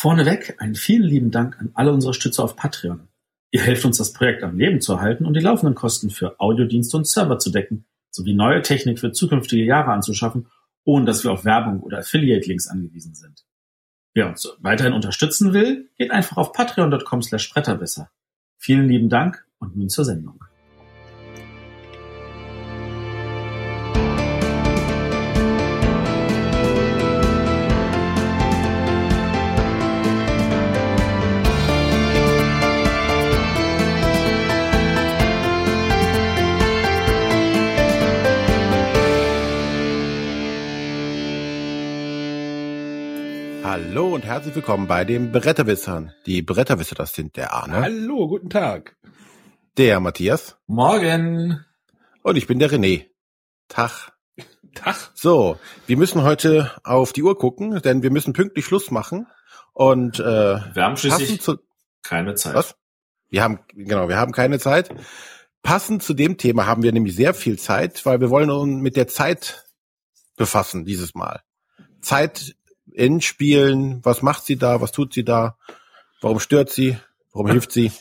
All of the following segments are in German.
Vorneweg einen vielen lieben Dank an alle unsere Stützer auf Patreon. Ihr helft uns, das Projekt am Leben zu erhalten und die laufenden Kosten für Audiodienste und Server zu decken, sowie neue Technik für zukünftige Jahre anzuschaffen, ohne dass wir auf Werbung oder Affiliate-Links angewiesen sind. Wer uns weiterhin unterstützen will, geht einfach auf patreon.com slash. Vielen lieben Dank und nun zur Sendung. Hallo und herzlich willkommen bei den Bretterwissern. Die Bretterwisser, das sind der Arne. Hallo, guten Tag. Der Matthias. Morgen. Und ich bin der René. Tag. Tag. So, wir müssen heute auf die Uhr gucken, denn wir müssen pünktlich Schluss machen. Und äh, Wir haben schließlich zu keine Zeit. was? Wir haben genau, wir haben keine Zeit. Passend zu dem Thema haben wir nämlich sehr viel Zeit, weil wir wollen uns mit der Zeit befassen dieses Mal. Zeit in Spielen, was macht sie da, was tut sie da, warum stört sie, warum hilft sie.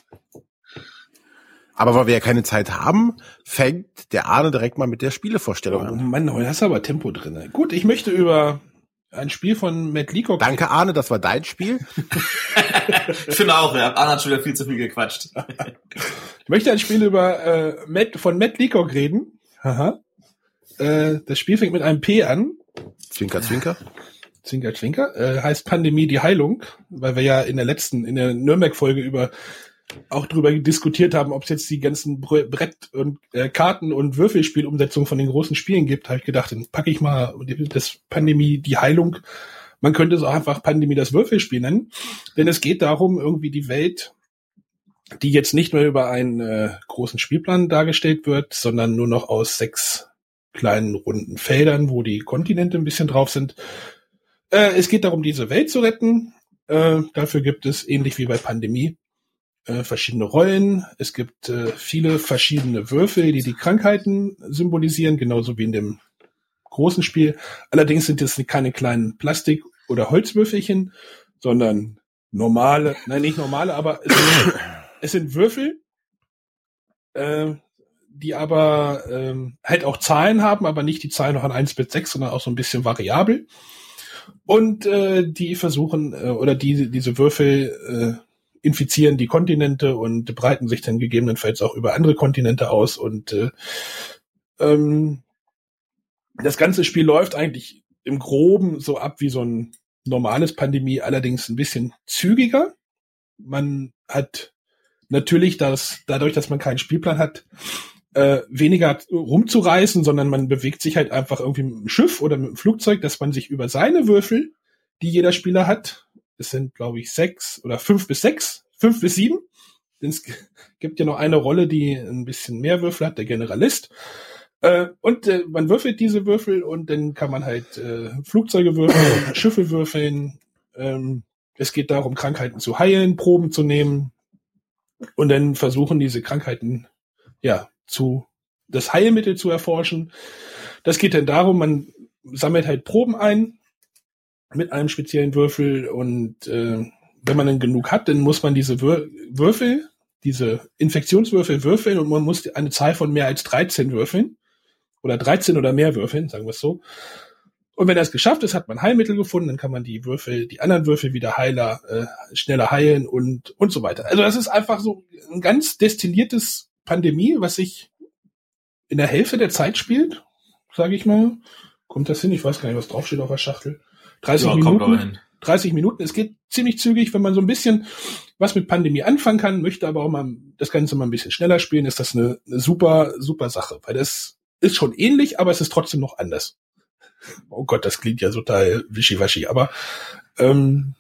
Aber weil wir ja keine Zeit haben, fängt der Arne direkt mal mit der Spielevorstellung Oh an. Mann, heute hast du aber Tempo drin. Gut, ich möchte über ein Spiel von Matt Leacock. Danke Arne, das war dein Spiel. Ich finde auch, ja, Anna hat schon wieder viel zu viel gequatscht. Ich möchte ein Spiel über äh, Matt, von Matt Leacock reden. Haha. Äh, das Spiel fängt mit einem P an. Zwinker, zwinker. Zwinker, Zwinker. Äh, heißt Pandemie die Heilung, weil wir ja in der letzten, in der Nürnberg-Folge über auch drüber diskutiert haben, ob es jetzt die ganzen Br- Brett- und äh, Karten- und Würfelspielumsetzungen von den großen Spielen gibt, habe ich gedacht, dann packe ich mal das Pandemie die Heilung. Man könnte es auch einfach Pandemie das Würfelspiel nennen, denn es geht darum, irgendwie die Welt, die jetzt nicht mehr über einen äh, großen Spielplan dargestellt wird, sondern nur noch aus sechs kleinen runden Feldern, wo die Kontinente ein bisschen drauf sind. Äh, es geht darum, diese Welt zu retten. Äh, dafür gibt es, ähnlich wie bei Pandemie, äh, verschiedene Rollen. Es gibt äh, viele verschiedene Würfel, die die Krankheiten symbolisieren, genauso wie in dem großen Spiel. Allerdings sind es keine kleinen Plastik- oder Holzwürfelchen, sondern normale, nein, nicht normale, aber es sind, es sind Würfel, äh, die aber ähm, halt auch Zahlen haben, aber nicht die Zahlen noch an 1 bis 6, sondern auch so ein bisschen variabel. Und äh, die versuchen, äh, oder die, diese Würfel äh, infizieren die Kontinente und breiten sich dann gegebenenfalls auch über andere Kontinente aus. Und äh, ähm, das ganze Spiel läuft eigentlich im Groben so ab wie so ein normales Pandemie, allerdings ein bisschen zügiger. Man hat natürlich das, dadurch, dass man keinen Spielplan hat, äh, weniger rumzureißen, sondern man bewegt sich halt einfach irgendwie mit dem Schiff oder mit dem Flugzeug, dass man sich über seine Würfel, die jeder Spieler hat, es sind, glaube ich, sechs oder fünf bis sechs, fünf bis sieben. Denn es gibt ja noch eine Rolle, die ein bisschen mehr Würfel hat, der Generalist. Äh, und äh, man würfelt diese Würfel und dann kann man halt äh, Flugzeuge würfeln, Schiffe würfeln. Ähm, es geht darum, Krankheiten zu heilen, Proben zu nehmen und dann versuchen, diese Krankheiten ja zu das Heilmittel zu erforschen. Das geht dann darum, man sammelt halt Proben ein mit einem speziellen Würfel und äh, wenn man dann genug hat, dann muss man diese Wür Würfel, diese Infektionswürfel würfeln und man muss eine Zahl von mehr als 13 würfeln oder 13 oder mehr würfeln, sagen wir es so. Und wenn das geschafft ist, hat man Heilmittel gefunden, dann kann man die Würfel, die anderen Würfel wieder heiler, äh, schneller heilen und und so weiter. Also das ist einfach so ein ganz destilliertes Pandemie, was sich in der Hälfte der Zeit spielt, sage ich mal. Kommt das hin? Ich weiß gar nicht, was draufsteht auf der Schachtel. 30 Ja, Minuten. hin. 30 Minuten. Es geht ziemlich zügig, wenn man so ein bisschen was mit Pandemie anfangen kann, möchte aber auch mal das Ganze mal ein bisschen schneller spielen, ist das eine, eine super, super Sache, weil das ist schon ähnlich, aber es ist trotzdem noch anders. Oh Gott, das klingt ja total wischiwaschi, aber ähm,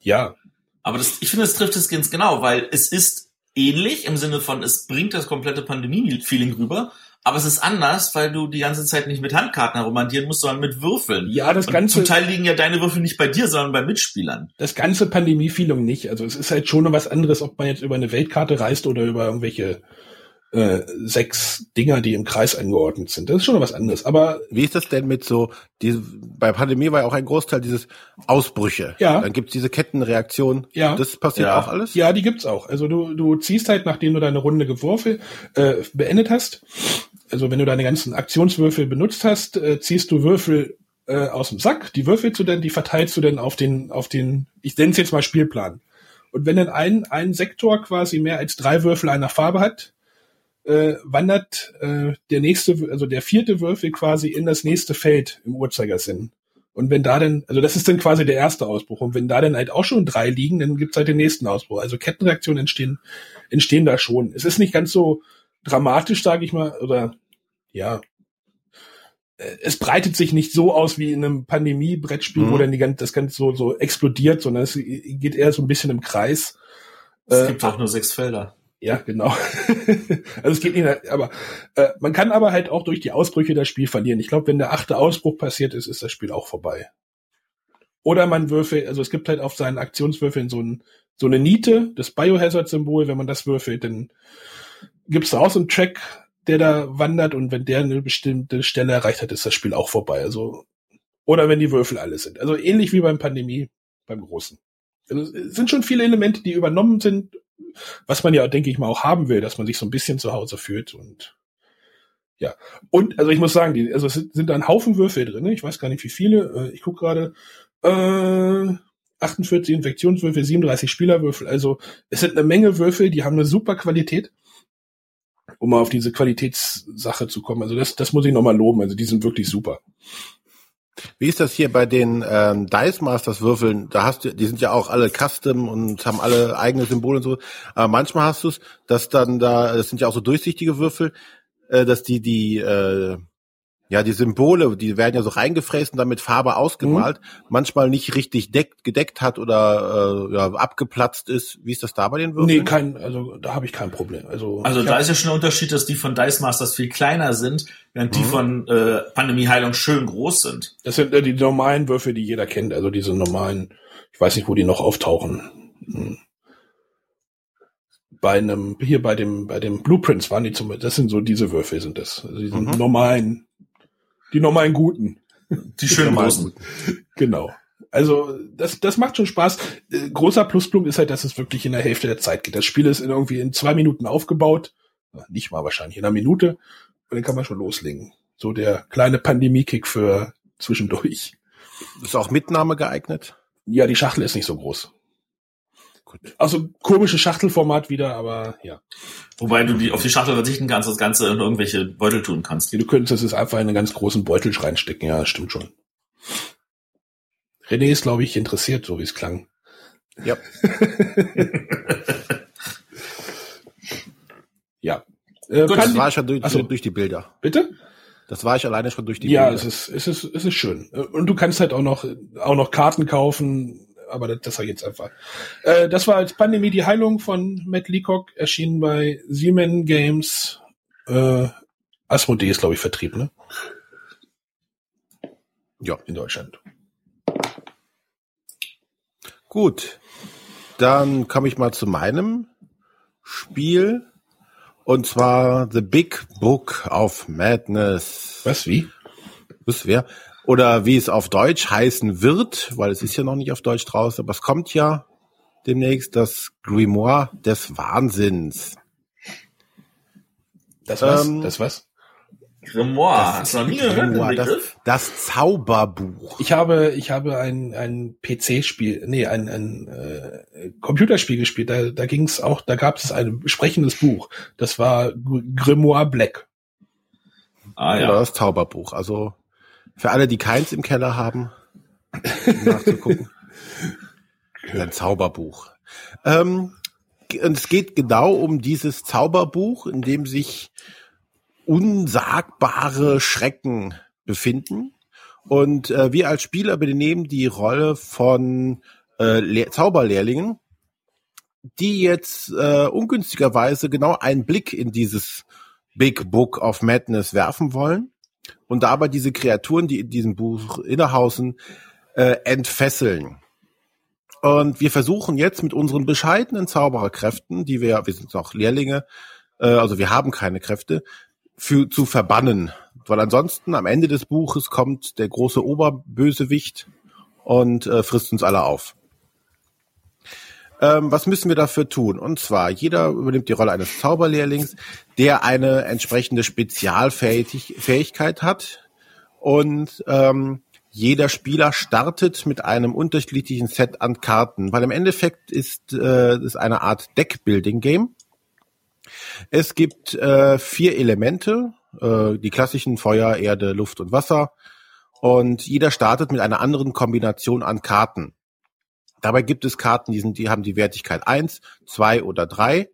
ja, Aber das, ich finde, es trifft es ganz genau, weil es ist ähnlich im Sinne von, es bringt das komplette Pandemie-Feeling rüber, aber es ist anders, weil du die ganze Zeit nicht mit Handkarten herumhantieren musst, sondern mit Würfeln. ja, das Und Ganze, zum Teil liegen ja deine Würfel nicht bei dir, sondern bei Mitspielern. das ganze Pandemie-Feeling nicht. Also es ist halt schon was anderes, ob man jetzt über eine Weltkarte reist oder über irgendwelche äh, sechs Dinger, die im Kreis angeordnet sind. Das ist schon was anderes. Aber wie ist das denn mit so, die, bei Pandemie war ja auch ein Großteil dieses Ausbrüche. Ja. Dann gibt's diese Kettenreaktion. Ja. Das passiert Ja. auch alles? Ja, die gibt's auch. Also du, du ziehst halt, nachdem du deine Runde geworfen, äh, beendet hast, also wenn du deine ganzen Aktionswürfel benutzt hast, äh, ziehst du Würfel äh, aus dem Sack, die würfelst du dann, die verteilst du dann auf den, auf den, ich nenne es jetzt mal Spielplan. Und wenn dann ein, ein Sektor quasi mehr als drei Würfel einer Farbe hat, äh, wandert äh, der nächste, also der vierte Würfel quasi in das nächste Feld im Uhrzeigersinn. Und wenn da dann, also das ist dann quasi der erste Ausbruch. Und wenn da dann halt auch schon drei liegen, dann gibt's halt den nächsten Ausbruch. Also Kettenreaktionen entstehen, entstehen da schon. Es ist nicht ganz so dramatisch, sage ich mal, oder ja. Äh, Es breitet sich nicht so aus wie in einem Pandemie-Brettspiel, wo Mhm. dann die ganze, das Ganze so, so explodiert, sondern es geht eher so ein bisschen im Kreis. Es Äh, gibt auch nur sechs Felder. Ja, genau. also es geht nicht, aber äh, man kann aber halt auch durch die Ausbrüche das Spiel verlieren. Ich glaube, wenn der achte Ausbruch passiert ist, ist das Spiel auch vorbei. Oder man würfelt, also es gibt halt auf seinen Aktionswürfeln so, ein, so eine Niete, das Biohazard-Symbol, wenn man das würfelt, dann gibt's da auch so einen Track, der da wandert und wenn der eine bestimmte Stelle erreicht hat, ist das Spiel auch vorbei. Also oder wenn die Würfel alle sind. Also ähnlich wie beim Pandemie, beim Großen. Also es sind schon viele Elemente, die übernommen sind, was man ja, denke ich mal, auch haben will, dass man sich so ein bisschen zu Hause fühlt und ja. Und also ich muss sagen, die, also es sind, da ein Haufen Würfel drin. Ich weiß gar nicht, wie viele. Äh, Ich gucke gerade. Äh, 48 Infektionswürfel, 37 Spielerwürfel. Also es sind eine Menge Würfel, die haben eine super Qualität, um mal auf diese Qualitätssache zu kommen. Also das, das muss ich nochmal loben. Also die sind wirklich super. Wie ist das hier bei den ähm, Dice Masters Würfeln? Da hast du, die sind ja auch alle custom und haben alle eigene Symbole und so. Aber manchmal hast du es, dass dann da, das sind ja auch so durchsichtige Würfel, äh, dass die die äh, ja die Symbole, die werden ja so reingefräst und dann mit Farbe ausgemalt, manchmal nicht richtig deck, gedeckt hat oder äh, ja, abgeplatzt ist. Wie ist das da bei den Würfeln? Nee, kein, also da habe ich kein Problem. Also, Also da hab- ist ja schon der Unterschied, dass die von Dice Masters viel kleiner sind, während Mhm. die von äh, Pandemie Heilung schön groß sind. Das sind äh, die normalen Würfel, die jeder kennt. Also diese normalen, ich weiß nicht, wo die noch auftauchen. Hm. Bei einem, hier bei dem, bei dem Blueprints waren die zum, das sind so diese Würfel sind das. Also diese Mhm. normalen, die normalen guten. Die schön Normal großen. Genau. Also das, das macht schon Spaß. Äh, großer Pluspunkt ist halt, dass es wirklich in der Hälfte der Zeit geht. Das Spiel ist in irgendwie in zwei Minuten aufgebaut. Na, Nicht mal wahrscheinlich, in einer Minute. Und dann kann man schon loslegen. So der kleine Pandemie-Kick für zwischendurch. Ist auch Mitnahme geeignet? Ja, die Schachtel ist nicht so groß. Gut. Also komisches Schachtelformat wieder, aber ja. Wobei du die, auf die Schachtel verzichten kannst, das Ganze in irgendwelche Beutel tun kannst. Du könntest es einfach in einen ganz großen Beutel reinstecken. Ja, stimmt schon. René ist, glaube ich, interessiert, so wie es klang. Ja. Ja. Äh, Gut, Das war ich schon durch, Ach so. durch die Bilder. Bitte? Das war ich alleine schon durch die Ja, Bilder. es ist, es ist, es ist schön. Und du kannst halt auch noch, auch noch Karten kaufen, aber das, das war jetzt einfach. Äh, das war als Pandemie die Heilung von Matt Leacock, erschienen bei Siemens Games. Äh, Asmodee ist, glaube ich, Vertrieb, ne? Ja. In Deutschland. Gut. Dann komme ich mal zu meinem Spiel. Und zwar The Big Book of Madness. Was, wie? Das wäre. Oder wie es auf Deutsch heißen wird, weil es ist ja noch nicht auf Deutsch draußen, aber es kommt ja demnächst das Grimoire des Wahnsinns. Das was? Ähm, das was? Grimoire, hast du noch nie gehört, den Grimoire, das, das Zauberbuch. Ich habe, ich habe ein, ein PC-Spiel, nee, ein, ein äh, Computerspiel gespielt. Da, da ging es auch, da gab es ein sprechendes Buch. Das war Gr- Grimoire Black. Ah Oder ja. das Zauberbuch. Also für alle, die keins im Keller haben, um nachzugucken. Ein Zauberbuch. Ähm, und es geht genau um dieses Zauberbuch, in dem sich unsagbare Schrecken befinden. Und äh, wir als Spieler übernehmen die Rolle von äh, Le Zauberlehrlingen, die jetzt äh, ungünstigerweise genau einen Blick in dieses Big Book of Madness werfen wollen und dabei diese Kreaturen, die in diesem Buch innehausen, äh, entfesseln. Und wir versuchen jetzt mit unseren bescheidenen Zaubererkräften, die wir, wir sind noch Lehrlinge, äh, also wir haben keine Kräfte, für, zu verbannen. Weil ansonsten am Ende des Buches kommt der große Oberbösewicht und äh, frisst uns alle auf. Ähm, was müssen wir dafür tun? Und zwar, jeder übernimmt die Rolle eines Zauberlehrlings, der eine entsprechende Spezialfähigkeit hat. Und ähm, jeder Spieler startet mit einem unterschiedlichen Set an Karten, weil im Endeffekt ist äh, es eine Art Deck-Building-Game. Es gibt äh, vier Elemente, äh, die klassischen Feuer, Erde, Luft und Wasser. Und jeder startet mit einer anderen Kombination an Karten. Dabei gibt es Karten, die, sind, die haben die Wertigkeit eins, zwei oder drei,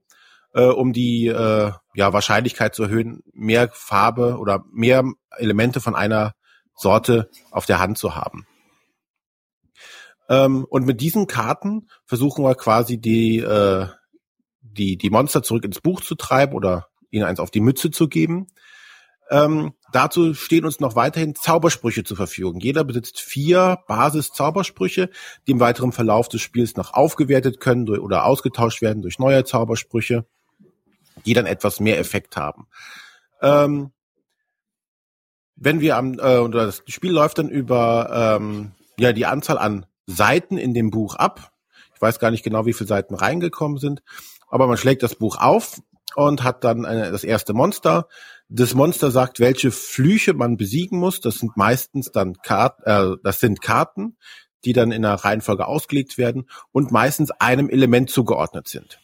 äh, um die äh, ja, Wahrscheinlichkeit zu erhöhen, mehr Farbe oder mehr Elemente von einer Sorte auf der Hand zu haben. Ähm, und mit diesen Karten versuchen wir quasi die, äh, die, die Monster zurück ins Buch zu treiben oder ihnen eins auf die Mütze zu geben. Ähm, dazu stehen uns noch weiterhin Zaubersprüche zur Verfügung. Jeder besitzt vier Basis-Zaubersprüche, die im weiteren Verlauf des Spiels noch aufgewertet können durch, oder ausgetauscht werden durch neue Zaubersprüche, die dann etwas mehr Effekt haben. Ähm, wenn wir am, äh, oder das Spiel läuft dann über ähm, ja die Anzahl an Seiten in dem Buch ab. Ich weiß gar nicht genau, wie viele Seiten reingekommen sind, aber man schlägt das Buch auf und hat dann eine, das erste Monster. Das Monster sagt, welche Flüche man besiegen muss. Das sind meistens dann Karten, äh, das sind Karten, die dann in einer Reihenfolge ausgelegt werden und meistens einem Element zugeordnet sind.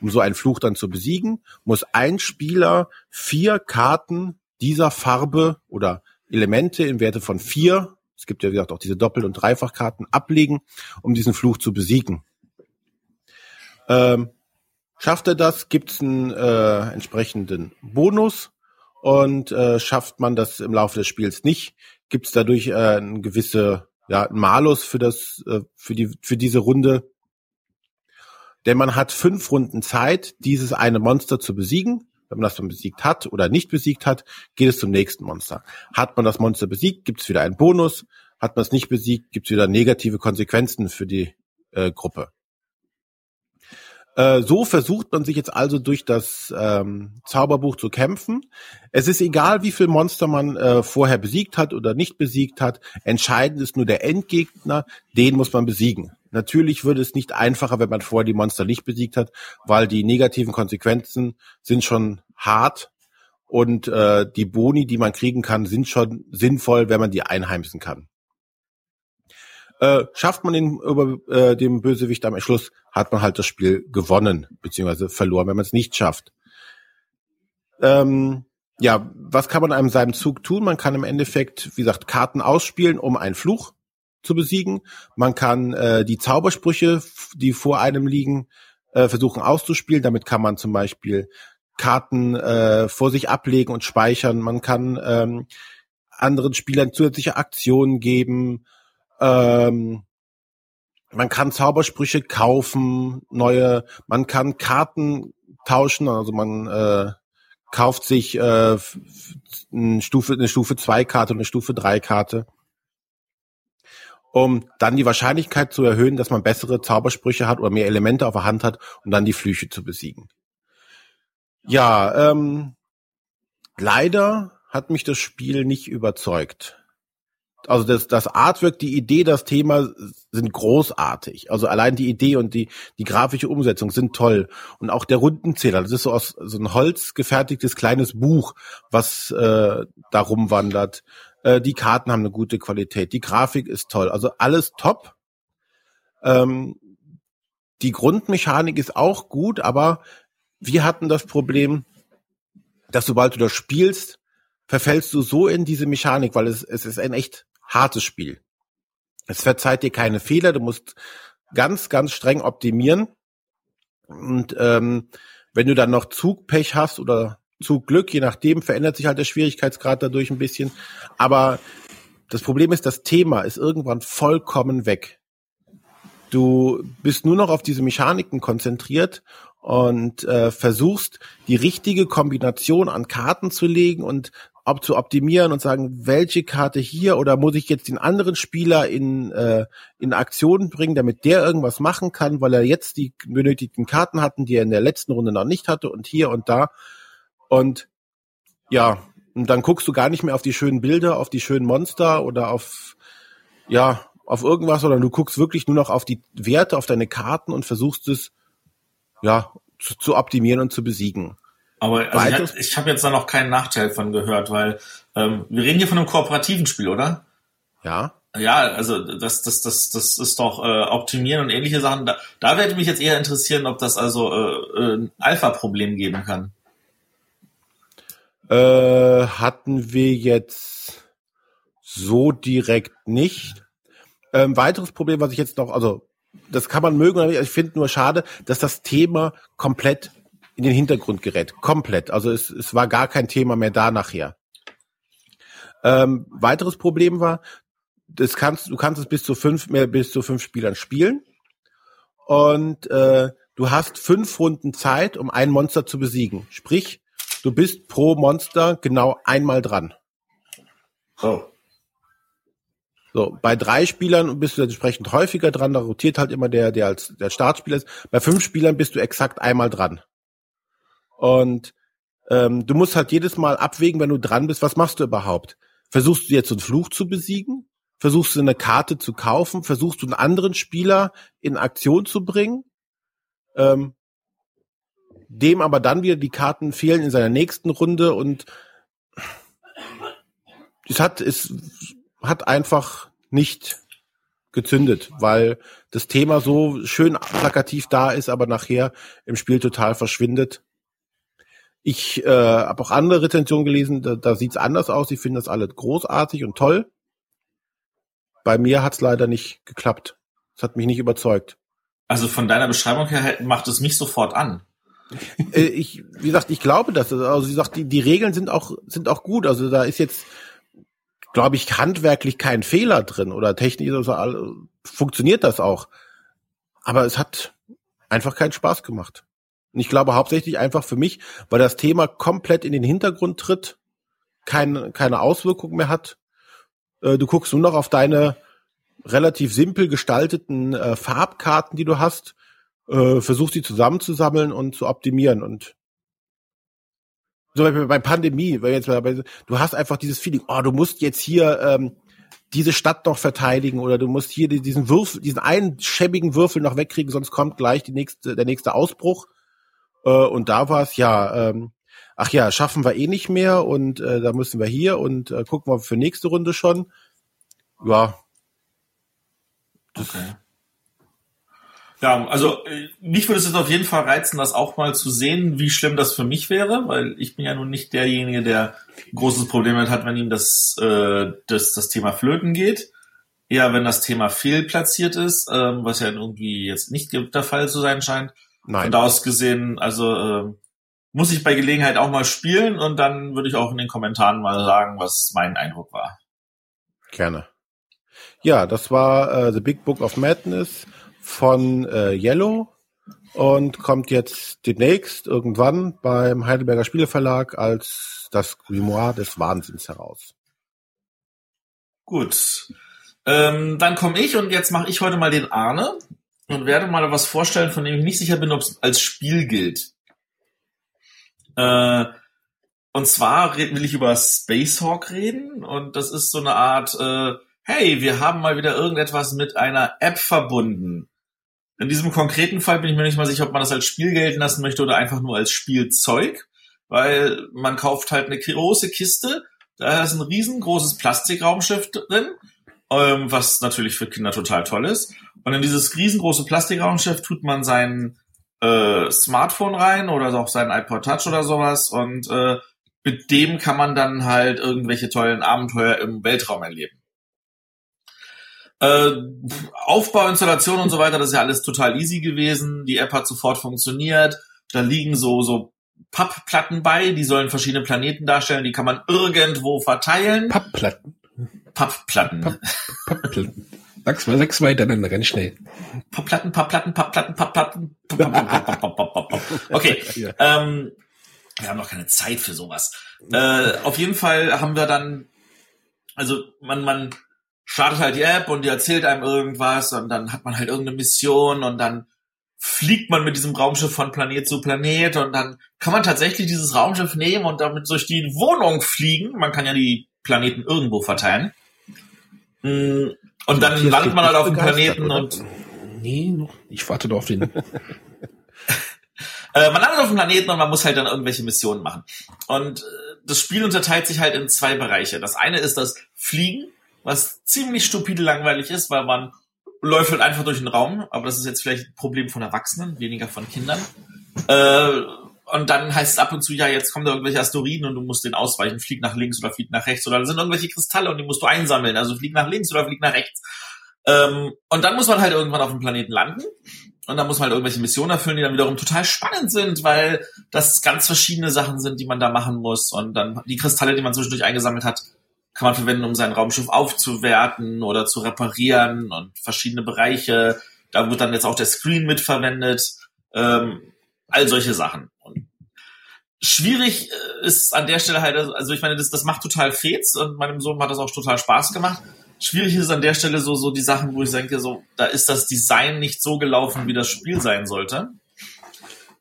Um so einen Fluch dann zu besiegen, muss ein Spieler vier Karten dieser Farbe oder Elemente in Werte von vier, es gibt ja wie gesagt auch diese Doppel- und Dreifachkarten, ablegen, um diesen Fluch zu besiegen. Ähm, schafft er das, gibt es einen äh, entsprechenden Bonus und äh, schafft man das im Laufe des Spiels nicht, gibt es dadurch äh, eine gewisse ja, Malus für das äh, für die für diese Runde. Denn man hat fünf Runden Zeit, dieses eine Monster zu besiegen. Wenn man das dann besiegt hat oder nicht besiegt hat, geht es zum nächsten Monster. Hat man das Monster besiegt, gibt es wieder einen Bonus. Hat man es nicht besiegt, gibt es wieder negative Konsequenzen für die äh, Gruppe. Äh, so versucht man sich jetzt also durch das ähm, Zauberbuch zu kämpfen. Es ist egal, wie viel Monster man äh, vorher besiegt hat oder nicht besiegt hat. Entscheidend ist nur der Endgegner, den muss man besiegen. Natürlich würde es nicht einfacher, wenn man vorher die Monster nicht besiegt hat, weil die negativen Konsequenzen sind schon hart und äh, die Boni, die man kriegen kann, sind schon sinnvoll, wenn man die einheimsen kann. Äh, schafft man den über äh, dem Bösewicht am Schluss, hat man halt das Spiel gewonnen, beziehungsweise verloren, wenn man es nicht schafft. Ähm, ja, was kann man an seinem Zug tun? Man kann im Endeffekt, wie gesagt, Karten ausspielen, um einen Fluch zu besiegen. Man kann äh, die Zaubersprüche, die vor einem liegen, äh, versuchen auszuspielen. Damit kann man zum Beispiel Karten äh, vor sich ablegen und speichern. Man kann ähm, anderen Spielern zusätzliche Aktionen geben. Ähm, man kann Zaubersprüche kaufen, neue, man kann Karten tauschen, also man äh, kauft sich äh, eine Stufe, eine Stufe 2 Karte und eine Stufe 3 Karte, um dann die Wahrscheinlichkeit zu erhöhen, dass man bessere Zaubersprüche hat oder mehr Elemente auf der Hand hat und dann die Flüche zu besiegen. Ja, ähm, leider hat mich das Spiel nicht überzeugt also das, das Artwork, die Idee, das Thema sind großartig. Also allein die Idee und die, die grafische Umsetzung sind toll. Und auch der Rundenzähler, das ist so aus so ein Holz gefertigtes kleines Buch, was äh, da rumwandert. Äh, die Karten haben eine gute Qualität, die Grafik ist toll. Also alles top. Ähm, die Grundmechanik ist auch gut, aber wir hatten das Problem, dass sobald du das spielst, verfällst du so in diese Mechanik, weil es, es ist ein echt hartes Spiel. Es verzeiht dir keine Fehler, du musst ganz, ganz streng optimieren. Und ähm, wenn du dann noch Zugpech hast oder Zugglück, je nachdem, verändert sich halt der Schwierigkeitsgrad dadurch ein bisschen. Aber das Problem ist, das Thema ist irgendwann vollkommen weg. Du bist nur noch auf diese Mechaniken konzentriert und äh, versuchst, die richtige Kombination an Karten zu legen und ob zu optimieren und sagen, welche Karte hier oder muss ich jetzt den anderen Spieler in, äh, in Aktion bringen, damit der irgendwas machen kann, weil er jetzt die benötigten Karten hatten, die er in der letzten Runde noch nicht hatte und hier und da. Und ja, und dann guckst du gar nicht mehr auf die schönen Bilder, auf die schönen Monster oder auf, ja, auf irgendwas, sondern du guckst wirklich nur noch auf die Werte, auf deine Karten und versuchst es, ja, zu, zu optimieren und zu besiegen. Aber also ich, ich habe jetzt da noch keinen Nachteil von gehört, weil ähm, wir reden hier von einem kooperativen Spiel, oder? Ja. Ja, also das, das, das, das ist doch äh, optimieren und ähnliche Sachen. Da, da werde mich jetzt eher interessieren, ob das also äh, äh ein Alpha-Problem geben kann. Äh, hatten wir jetzt so direkt nicht. Ähm, weiteres Problem, was ich jetzt noch, also das kann man mögen, ich finde nur schade, dass das Thema komplett in den Hintergrund gerät. Komplett. Also es, es war gar kein Thema mehr da nachher. Ähm, weiteres Problem war, das kannst, du kannst es bis zu fünf, mehr bis zu fünf Spielern spielen. Und äh, du hast fünf Runden Zeit, um ein Monster zu besiegen. Sprich, du bist pro Monster genau einmal dran. Oh. So, bei drei Spielern bist du entsprechend häufiger dran, da rotiert halt immer der, der als der Startspieler ist. Bei fünf Spielern bist du exakt einmal dran. Und ähm, du musst halt jedes Mal abwägen, wenn du dran bist, was machst du überhaupt? Versuchst du jetzt einen Fluch zu besiegen? Versuchst du eine Karte zu kaufen? Versuchst du einen anderen Spieler in Aktion zu bringen? Ähm, dem aber dann wieder die Karten fehlen in seiner nächsten Runde und es hat, es hat einfach nicht gezündet, weil das Thema so schön plakativ da ist, aber nachher im Spiel total verschwindet. Ich äh, habe auch andere Rezensionen gelesen, da, da sieht's anders aus. Ich finde das alle großartig und toll. Bei mir hat's leider nicht geklappt. Es hat mich nicht überzeugt. Also von deiner Beschreibung her macht es mich sofort an. äh, ich, wie gesagt, ich glaube das. Also wie gesagt, die, die Regeln sind auch sind auch gut. Also da ist jetzt, glaube ich, handwerklich kein Fehler drin oder technisch also, funktioniert das auch. Aber es hat einfach keinen Spaß gemacht. Und ich glaube hauptsächlich einfach für mich, weil das Thema komplett in den Hintergrund tritt, keine, keine Auswirkung mehr hat äh, du guckst nur noch auf deine relativ simpel gestalteten äh, Farbkarten, die du hast, äh, versuchst die zusammenzusammeln und zu optimieren und so bei Pandemie, weil jetzt du hast einfach dieses Feeling, oh, du musst jetzt hier ähm, diese Stadt noch verteidigen oder du musst hier diesen Würfel, diesen einen schäbigen Würfel noch wegkriegen, sonst kommt gleich die nächste, der nächste Ausbruch. Äh, und da war es ja, ähm, ach ja, schaffen wir eh nicht mehr und äh, da müssen wir hier und äh, gucken wir für nächste Runde schon. Ja. Okay. Ja, also äh, mich würde es auf jeden Fall reizen, das auch mal zu sehen, wie schlimm das für mich wäre, weil ich bin ja nun nicht derjenige, der großes Problem hat, wenn ihm das, äh, das, das Thema Flöten geht. Eher wenn das Thema fehlplatziert ist, ähm, was ja irgendwie jetzt nicht der Fall zu sein scheint. Nein. Von da aus gesehen, also äh, muss ich bei Gelegenheit auch mal spielen und dann würde ich auch in den Kommentaren mal sagen, was mein Eindruck war. Gerne. Ja, das war äh, The Big Book of Madness von äh, Yellow und kommt jetzt demnächst irgendwann beim Heidelberger Spieleverlag als das Grimoire des Wahnsinns heraus. Gut. Ähm, dann komme ich und jetzt mache ich heute mal den Arne und werde mal was vorstellen, von dem ich nicht sicher bin, ob es als Spiel gilt. Äh, und zwar will ich über Spacehawk reden und das ist so eine Art, äh, hey, wir haben mal wieder irgendetwas mit einer App verbunden. In diesem konkreten Fall bin ich mir nicht mal sicher, ob man das als Spiel gelten lassen möchte oder einfach nur als Spielzeug, weil man kauft halt eine große Kiste, da ist ein riesengroßes Plastikraumschiff drin, ähm, was natürlich für Kinder total toll ist. Und in dieses riesengroße Plastikraumschiff tut man seinen äh, Smartphone rein oder auch seinen iPod Touch oder sowas und äh, mit dem kann man dann halt irgendwelche tollen Abenteuer im Weltraum erleben. Äh, Aufbau, Installation und so weiter, das ist ja alles total easy gewesen. Die App hat sofort funktioniert. Da liegen so, so Pappplatten bei, die sollen verschiedene Planeten darstellen, die kann man irgendwo verteilen. Pappplatten. Pappplatten. Papp, Pappplatten. Sechs, sechs weiter, dann renn schnell. Pappplatten, Pappplatten, Pappplatten, Pappplatten. Okay. Ähm, wir haben noch keine Zeit für sowas. Äh, auf jeden Fall haben wir dann, also man, man startet halt die App und die erzählt einem irgendwas und dann hat man halt irgendeine Mission und dann fliegt man mit diesem Raumschiff von Planet zu Planet und dann kann man tatsächlich dieses Raumschiff nehmen und damit durch die Wohnung fliegen. Man kann ja die Planeten irgendwo verteilen. Mm, und dann landet man halt auf dem Planeten und. Nee, noch. Ich warte doch auf den. Äh, man landet auf dem Planeten und man muss halt dann irgendwelche Missionen machen. Und äh, das Spiel unterteilt sich halt in zwei Bereiche. Das eine ist das Fliegen, was ziemlich stupide langweilig ist, weil man läuft halt einfach durch den Raum, aber das ist jetzt vielleicht ein Problem von Erwachsenen, weniger von Kindern. Äh, und dann heißt es ab und zu, ja, jetzt kommen da irgendwelche Asteroiden und du musst den ausweichen, flieg nach links oder flieg nach rechts oder da sind irgendwelche Kristalle und die musst du einsammeln, also flieg nach links oder flieg nach rechts. Ähm, und dann muss man halt irgendwann auf dem Planeten landen und dann muss man halt irgendwelche Missionen erfüllen, die dann wiederum total spannend sind, weil das ganz verschiedene Sachen sind, die man da machen muss und dann die Kristalle, die man zwischendurch eingesammelt hat, kann man verwenden, um sein Raumschiff aufzuwerten oder zu reparieren und verschiedene Bereiche. Da wird dann jetzt auch der Screen mitverwendet. Ähm, all solche Sachen. Schwierig äh, ist an der Stelle halt, also ich meine, das, das macht total Fets und meinem Sohn hat das auch total Spaß gemacht. Schwierig ist an der Stelle so, so die Sachen, wo ich denke, so, da ist das Design nicht so gelaufen, wie das Spiel sein sollte.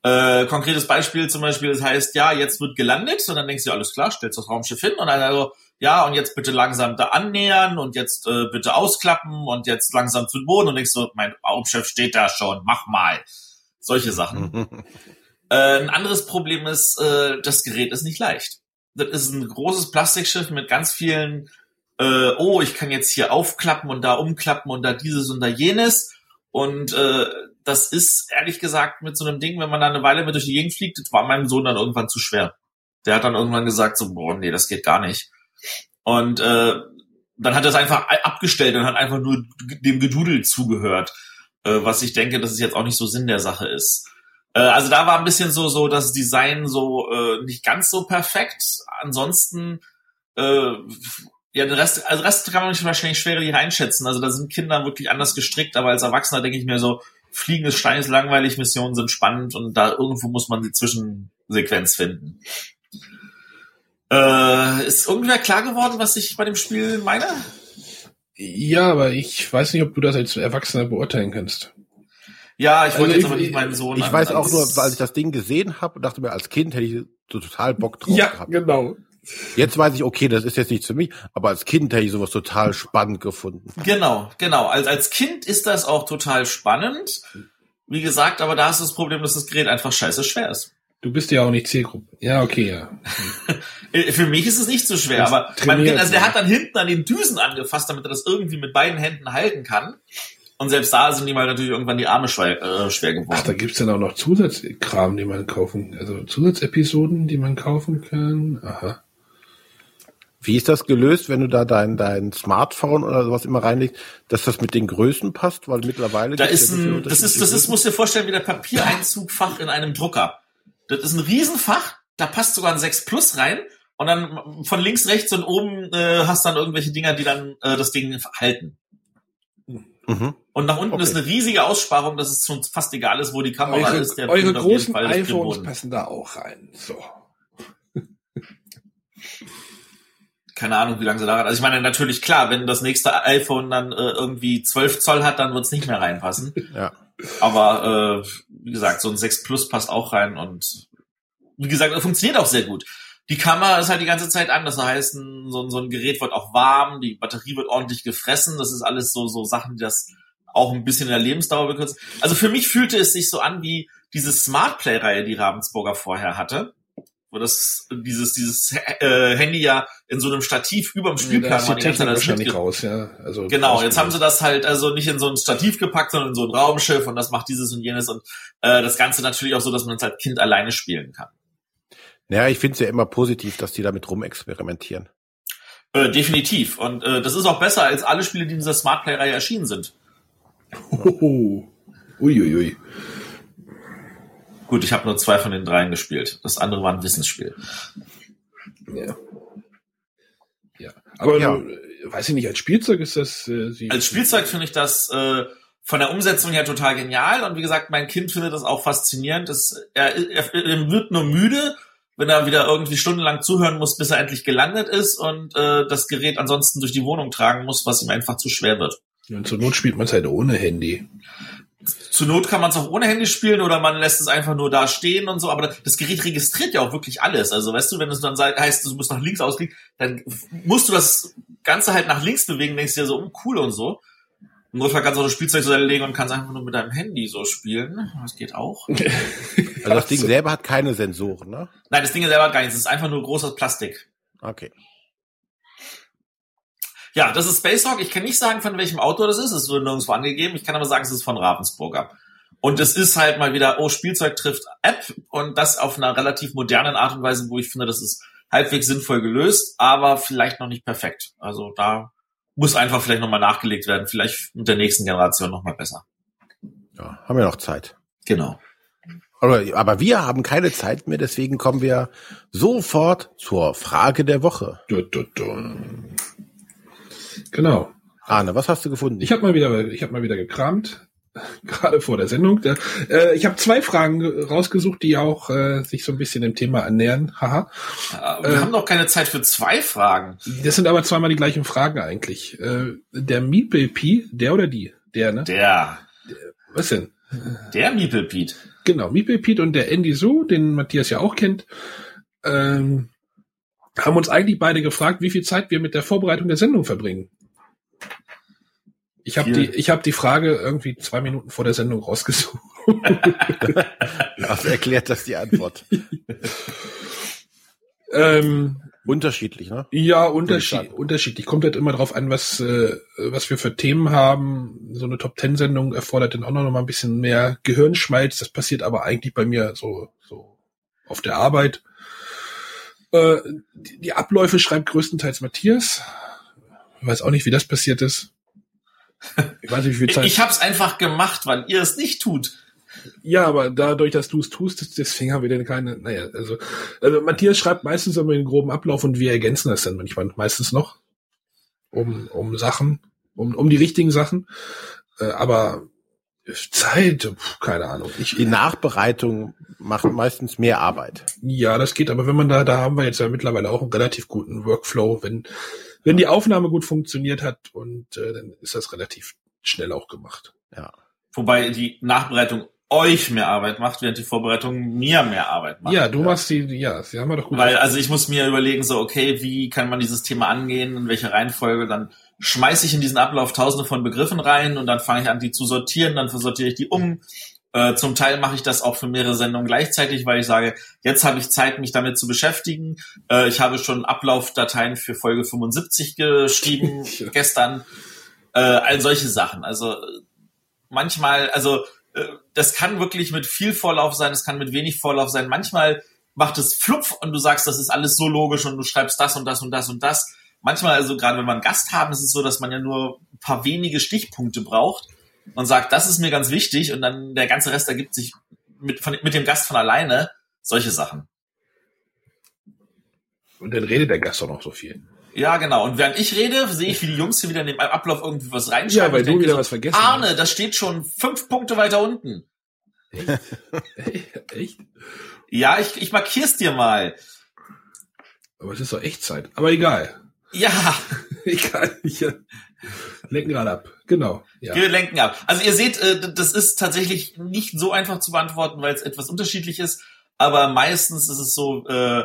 Äh, konkretes Beispiel zum Beispiel, das heißt, ja, jetzt wird gelandet und dann denkst du, alles klar, stellst das Raumschiff hin und dann also, ja, und jetzt bitte langsam da annähern und jetzt äh, bitte ausklappen und jetzt langsam zu Boden und denkst so, mein Raumschiff steht da schon, mach mal. Solche Sachen. äh, ein anderes Problem ist, äh, das Gerät ist nicht leicht. Das ist ein großes Plastikschiff mit ganz vielen, äh, oh, ich kann jetzt hier aufklappen und da umklappen und da dieses und da jenes. Und äh, das ist ehrlich gesagt mit so einem Ding, wenn man da eine Weile mit durch die Gegend fliegt, das war meinem Sohn dann irgendwann zu schwer. Der hat dann irgendwann gesagt, so, boah, nee, das geht gar nicht. Und äh, dann hat er es einfach abgestellt und hat einfach nur dem Gedudel zugehört, äh, was ich denke, dass es jetzt auch nicht so Sinn der Sache ist. Äh, also da war ein bisschen so so das Design so äh, nicht ganz so perfekt. Ansonsten äh, ja, den Rest, also Rest kann man nicht wahrscheinlich schwerlich einschätzen. Also da sind Kinder wirklich anders gestrickt, aber als Erwachsener denke ich mir so, fliegendes Stein ist langweilig, Missionen sind spannend und da irgendwo muss man die Zwischensequenz finden. Äh, ist irgendwer klar geworden, was ich bei dem Spiel meine? Ja, aber ich weiß nicht, ob du das als Erwachsener beurteilen kannst. Ja, ich wollte also jetzt aber nicht meinen Sohn. Ich weiß auch nur, weil ich das Ding gesehen habe, dachte mir, als Kind hätte ich so total Bock drauf ja, gehabt. genau. Jetzt weiß ich, okay, das ist jetzt nicht für mich, aber als Kind hätte ich sowas total spannend gefunden. Genau, genau. Als, als Kind ist das auch total spannend. Wie gesagt, aber da ist das Problem, dass das Gerät einfach scheiße schwer ist. Du bist ja auch nicht Zielgruppe. Ja, okay, ja. Für mich ist es nicht so schwer, aber mein kind, also der hat dann hinten an den Düsen angefasst, damit er das irgendwie mit beiden Händen halten kann. Und selbst da sind ihm halt natürlich irgendwann die Arme schwer, äh, schwer geworden. Ach, da gibt's dann auch noch Zusatzkram, die man kaufen, also Zusatzepisoden, die man kaufen kann. Aha. Wie ist das gelöst, wenn du da dein, dein Smartphone oder sowas immer reinlegst, dass das mit den Größen passt? Weil mittlerweile. Da ist ein, das ist, das ist, musst dir vorstellen, wie der Papiereinzugfach in einem Drucker. Das ist ein Riesenfach, da passt sogar ein 6 Plus rein. Und dann von links, rechts und oben äh, hast dann irgendwelche Dinger, die dann äh, das Ding halten. Mhm. Und nach unten okay. ist eine riesige Aussparung, dass es schon fast egal ist, wo die Kamera eure, ist. Der eure großen iPhones passen da auch rein. So. Keine Ahnung, wie lange sie da rein. Also ich meine, natürlich klar, wenn das nächste iPhone dann äh, irgendwie 12 Zoll hat, dann wird es nicht mehr reinpassen. Ja. Aber äh, wie gesagt, so ein 6 Plus passt auch rein und wie gesagt, funktioniert auch sehr gut. Die Kamera ist halt die ganze Zeit an, das heißt, so, so ein Gerät wird auch warm, die Batterie wird ordentlich gefressen, das ist alles so, so Sachen, die das auch ein bisschen in der Lebensdauer bekürzen. Also für mich fühlte es sich so an wie diese Smart Play-Reihe, die Ravensburger vorher hatte wo das dieses dieses äh, Handy ja in so einem Stativ über dem Spielplan ja, die ganze wahrscheinlich raus, ja. Also genau, jetzt haben sie das halt also nicht in so ein Stativ gepackt, sondern in so ein Raumschiff und das macht dieses und jenes und äh, das Ganze natürlich auch so, dass man es als Kind alleine spielen kann. Naja, ich finde es ja immer positiv, dass die damit rumexperimentieren. Äh, definitiv. Und äh, das ist auch besser als alle Spiele, die in dieser Smart Play-Reihe erschienen sind. Uiuiui. Ui, ui. Gut, ich habe nur zwei von den dreien gespielt. Das andere war ein Wissensspiel. Ja. Ja. Aber ja. Du, weiß ich nicht, als Spielzeug ist das. Äh, als Spielzeug finde ich das äh, von der Umsetzung her total genial. Und wie gesagt, mein Kind findet das auch faszinierend. Das, er, er, er wird nur müde, wenn er wieder irgendwie stundenlang zuhören muss, bis er endlich gelandet ist und äh, das Gerät ansonsten durch die Wohnung tragen muss, was ihm einfach zu schwer wird. Und zur Not spielt man es halt ohne Handy zur Not kann man es auch ohne Handy spielen oder man lässt es einfach nur da stehen und so, aber das Gerät registriert ja auch wirklich alles. Also weißt du, wenn es dann heißt, du musst nach links ausklicken, dann musst du das Ganze halt nach links bewegen, denkst dir so, oh, cool und so. Im Notfall kannst du auch das Spielzeug so legen und kannst einfach nur mit deinem Handy so spielen. Das geht auch. Also das Ding selber hat keine Sensoren, ne? Nein, das Ding selber hat gar nichts. Es ist einfach nur großes Plastik. Okay. Ja, das ist Space Hawk. Ich kann nicht sagen, von welchem Autor das ist. Es wird nirgendwo angegeben. Ich kann aber sagen, es ist von Ravensburger. Und es ist halt mal wieder, oh, Spielzeug trifft App und das auf einer relativ modernen Art und Weise, wo ich finde, das ist halbwegs sinnvoll gelöst, aber vielleicht noch nicht perfekt. Also da muss einfach vielleicht nochmal nachgelegt werden. Vielleicht mit der nächsten Generation nochmal besser. Ja, haben wir noch Zeit. Genau. Aber, aber wir haben keine Zeit mehr, deswegen kommen wir sofort zur Frage der Woche. Du, du, du. Genau. Arne, was hast du gefunden? Ich habe mal wieder, ich habe mal wieder gekramt, gerade vor der Sendung. Äh, ich habe zwei Fragen rausgesucht, die auch äh, sich so ein bisschen dem Thema annähern. Haha. wir äh, haben doch keine Zeit für zwei Fragen. Das sind aber zweimal die gleichen Fragen eigentlich. Äh, der Meeple P, der oder die? Der, ne? Der. der was denn? Der Meeple Pete. Genau, Meeple Pete und der Andy So, den Matthias ja auch kennt. Ähm, haben uns eigentlich beide gefragt, wie viel Zeit wir mit der Vorbereitung der Sendung verbringen. Ich habe die, ich habe die Frage irgendwie zwei Minuten vor der Sendung rausgesucht. Was erklärt das die Antwort? ähm, unterschiedlich, ne? Ja, unterschied, unterschiedlich. Kommt halt immer drauf an, was, äh, was wir für Themen haben. So eine Top Ten Sendung erfordert dann auch noch mal ein bisschen mehr Gehirnschmalz. Das passiert aber eigentlich bei mir so, so auf der Arbeit. Äh, die, die Abläufe schreibt größtenteils Matthias. Ich weiß auch nicht, wie das passiert ist. Ich weiß nicht, wie viel Zeit. Ich habe es einfach gemacht, weil ihr es nicht tut. Ja, aber dadurch, dass du es tust, deswegen haben wir denn keine, naja, also, also Matthias schreibt meistens immer den groben Ablauf und wir ergänzen das dann manchmal meistens noch um, um Sachen, um, um die richtigen Sachen. Äh, aber Zeit, keine Ahnung. Ich, die Nachbereitung macht meistens mehr Arbeit. Ja, das geht, aber wenn man da, da haben wir jetzt ja mittlerweile auch einen relativ guten Workflow, wenn, wenn die Aufnahme gut funktioniert hat und äh, dann ist das relativ schnell auch gemacht. Ja. Wobei die Nachbereitung euch mehr Arbeit macht, während die Vorbereitung mir mehr Arbeit macht. Ja, du machst die, ja, sie haben wir doch gut. Weil, also ich muss mir überlegen, so, okay, wie kann man dieses Thema angehen, in welcher Reihenfolge, dann schmeiße ich in diesen Ablauf tausende von Begriffen rein und dann fange ich an, die zu sortieren, dann sortiere ich die um. Äh, zum Teil mache ich das auch für mehrere Sendungen gleichzeitig, weil ich sage, jetzt habe ich Zeit, mich damit zu beschäftigen. Äh, ich habe schon Ablaufdateien für Folge 75 geschrieben gestern. Äh, all solche Sachen. Also manchmal, also äh, das kann wirklich mit viel Vorlauf sein, es kann mit wenig Vorlauf sein. Manchmal macht es flupf und du sagst, das ist alles so logisch und du schreibst das und das und das und das. Manchmal, also gerade wenn wir einen Gast haben, ist es so, dass man ja nur ein paar wenige Stichpunkte braucht und sagt, das ist mir ganz wichtig und dann der ganze Rest ergibt sich mit, von, mit dem Gast von alleine. Solche Sachen. Und dann redet der Gast auch noch so viel. Ja, genau. Und während ich rede, sehe ich, wie die Jungs hier wieder in dem Ablauf irgendwie was reinschreiben. Ja, weil du wieder so, was vergessen Arne, hast. das steht schon fünf Punkte weiter unten. Echt? echt? Ja, ich, ich markier's dir mal. Aber es ist doch Echtzeit. Aber egal. Ja. egal. Ich, lenken gerade ab. Genau. Ja. Wir lenken ab. Also ihr seht, äh, das ist tatsächlich nicht so einfach zu beantworten, weil es etwas unterschiedlich ist. Aber meistens ist es so, äh,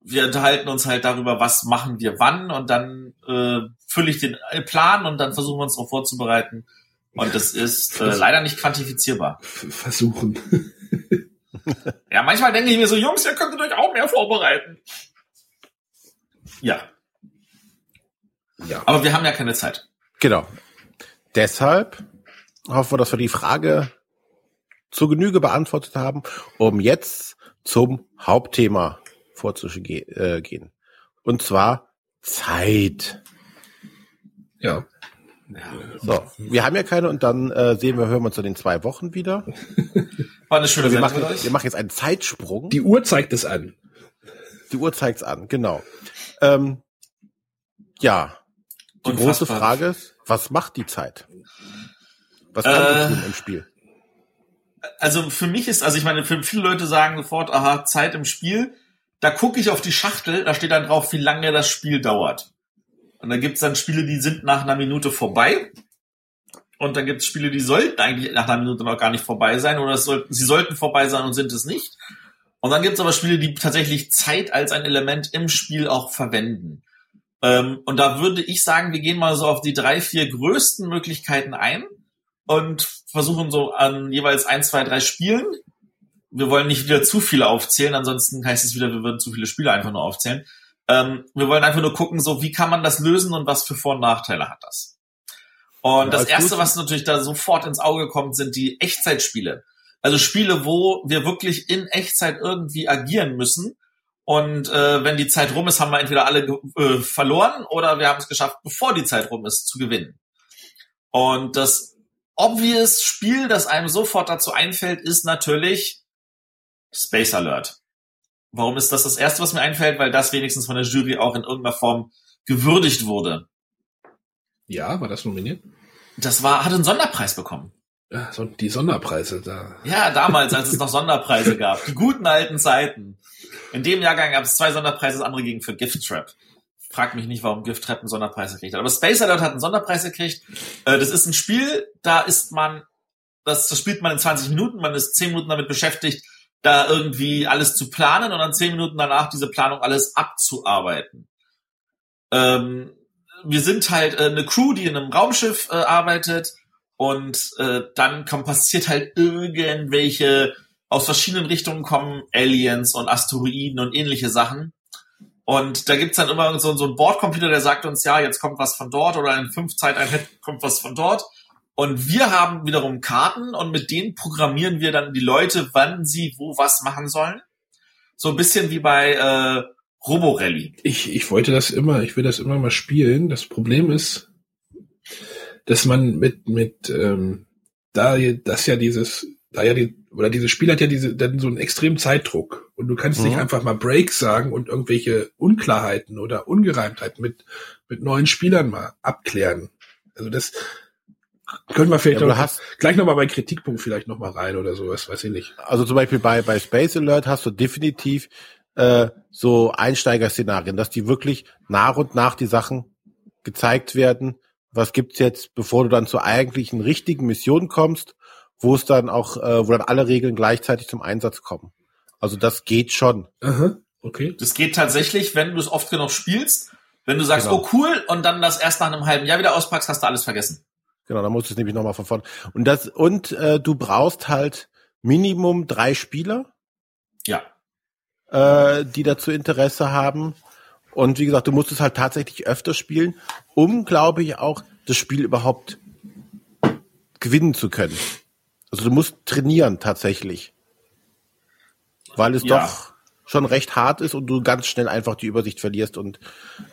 wir unterhalten uns halt darüber, was machen wir wann und dann äh, fülle ich den Plan und dann versuchen wir uns darauf vorzubereiten. Und das ist leider nicht quantifizierbar. Versuchen. ja, manchmal denke ich mir so, Jungs, ihr könntet euch auch mehr vorbereiten. Ja. Ja. Aber wir haben ja keine Zeit. Genau. Deshalb hoffen wir, dass wir die Frage zur Genüge beantwortet haben, um jetzt zum Hauptthema vorzugehen. Äh, Und zwar Zeit. Ja. So, wir haben ja keine und dann äh, sehen wir, hören wir uns in den zwei Wochen wieder. War eine schöne wir machen, wir machen jetzt einen Zeitsprung. Die Uhr zeigt es an. Die Uhr zeigt es an, genau. Ähm, ja, die Unfassbar. große Frage ist, was macht die Zeit? Was kann äh, sie tun im Spiel? Also für mich ist, also ich meine, viele Leute sagen sofort, aha, Zeit im Spiel da gucke ich auf die Schachtel, da steht dann drauf, wie lange das Spiel dauert. Und da gibt's dann Spiele, die sind nach einer Minute vorbei. Und dann gibt es Spiele, die sollten eigentlich nach einer Minute noch gar nicht vorbei sein oder sollten, sie sollten vorbei sein und sind es nicht. Und dann gibt es aber Spiele, die tatsächlich Zeit als ein Element im Spiel auch verwenden. Ähm, und da würde ich sagen, wir gehen mal so auf die drei, vier größten Möglichkeiten ein und versuchen so an jeweils ein, zwei, drei Spielen. Wir wollen nicht wieder zu viele aufzählen, ansonsten heißt es wieder, wir würden zu viele Spiele einfach nur aufzählen. Ähm, wir wollen einfach nur gucken, so wie kann man das lösen und was für Vor- und Nachteile hat das. Und ja, das erste, gut. was natürlich da sofort ins Auge kommt, sind die Echtzeitspiele. Also Spiele, wo wir wirklich in Echtzeit irgendwie agieren müssen. Und äh, wenn die Zeit rum ist, haben wir entweder alle äh, verloren oder wir haben es geschafft, bevor die Zeit rum ist, zu gewinnen. Und das obvious Spiel, das einem sofort dazu einfällt, ist natürlich Space Alert. Warum ist das das erste, was mir einfällt? Weil das wenigstens von der Jury auch in irgendeiner Form gewürdigt wurde. Ja, war das nominiert? Das war, hat einen Sonderpreis bekommen. So die Sonderpreise da. Ja, damals, als es noch Sonderpreise gab. Die guten alten Zeiten. In dem Jahrgang gab es zwei Sonderpreise, das andere ging für Gift Trap. Frag mich nicht, warum Gift Trap einen Sonderpreis gekriegt hat. Aber Space Alert hat einen Sonderpreis gekriegt. Äh, das ist ein Spiel, da ist man, das, das spielt man in 20 Minuten, man ist 10 Minuten damit beschäftigt, da irgendwie alles zu planen und dann 10 Minuten danach diese Planung alles abzuarbeiten. Ähm, wir sind halt äh, eine Crew, die in einem Raumschiff äh, arbeitet und äh, dann kommt, passiert halt irgendwelche aus verschiedenen Richtungen kommen Aliens und Asteroiden und ähnliche Sachen. Und da gibt's dann immer so, so einen Bordcomputer, der sagt uns, ja, jetzt kommt was von dort oder in fünf Zeiteinheiten kommt was von dort. Und wir haben wiederum Karten und mit denen programmieren wir dann die Leute, wann sie wo was machen sollen. So ein bisschen wie bei äh, Roborally. Ich, ich wollte das immer, ich will das immer mal spielen. Das Problem ist, dass man mit, mit ähm, da das ja dieses, da ja die, oder dieses Spiel hat ja diese, dann so einen extremen Zeitdruck. Und du kannst mhm. nicht einfach mal Breaks sagen und irgendwelche Unklarheiten oder Ungereimtheiten mit, mit neuen Spielern mal abklären. Also das können wir vielleicht ja, noch, hast, gleich nochmal bei Kritikpunkt vielleicht nochmal rein oder sowas, weiß ich nicht. Also zum Beispiel bei, bei Space Alert hast du definitiv äh, so Einsteigerszenarien, dass die wirklich nach und nach die Sachen gezeigt werden, was gibt's jetzt, bevor du dann zur eigentlichen richtigen Mission kommst, wo es dann auch, äh, wo dann alle Regeln gleichzeitig zum Einsatz kommen. Also das geht schon. Aha, okay. Das geht tatsächlich, wenn du es oft genug spielst. Wenn du sagst, genau. oh cool, und dann das erst nach einem halben Jahr wieder auspackst, hast du alles vergessen. Genau, dann musst du es nämlich nochmal von vorne. Und das, und äh, du brauchst halt Minimum drei Spieler. Ja. Äh, die dazu Interesse haben. Und wie gesagt, du musst es halt tatsächlich öfter spielen, um, glaube ich, auch das Spiel überhaupt gewinnen zu können. Also du musst trainieren tatsächlich. Weil es ja. doch schon recht hart ist und du ganz schnell einfach die Übersicht verlierst. Und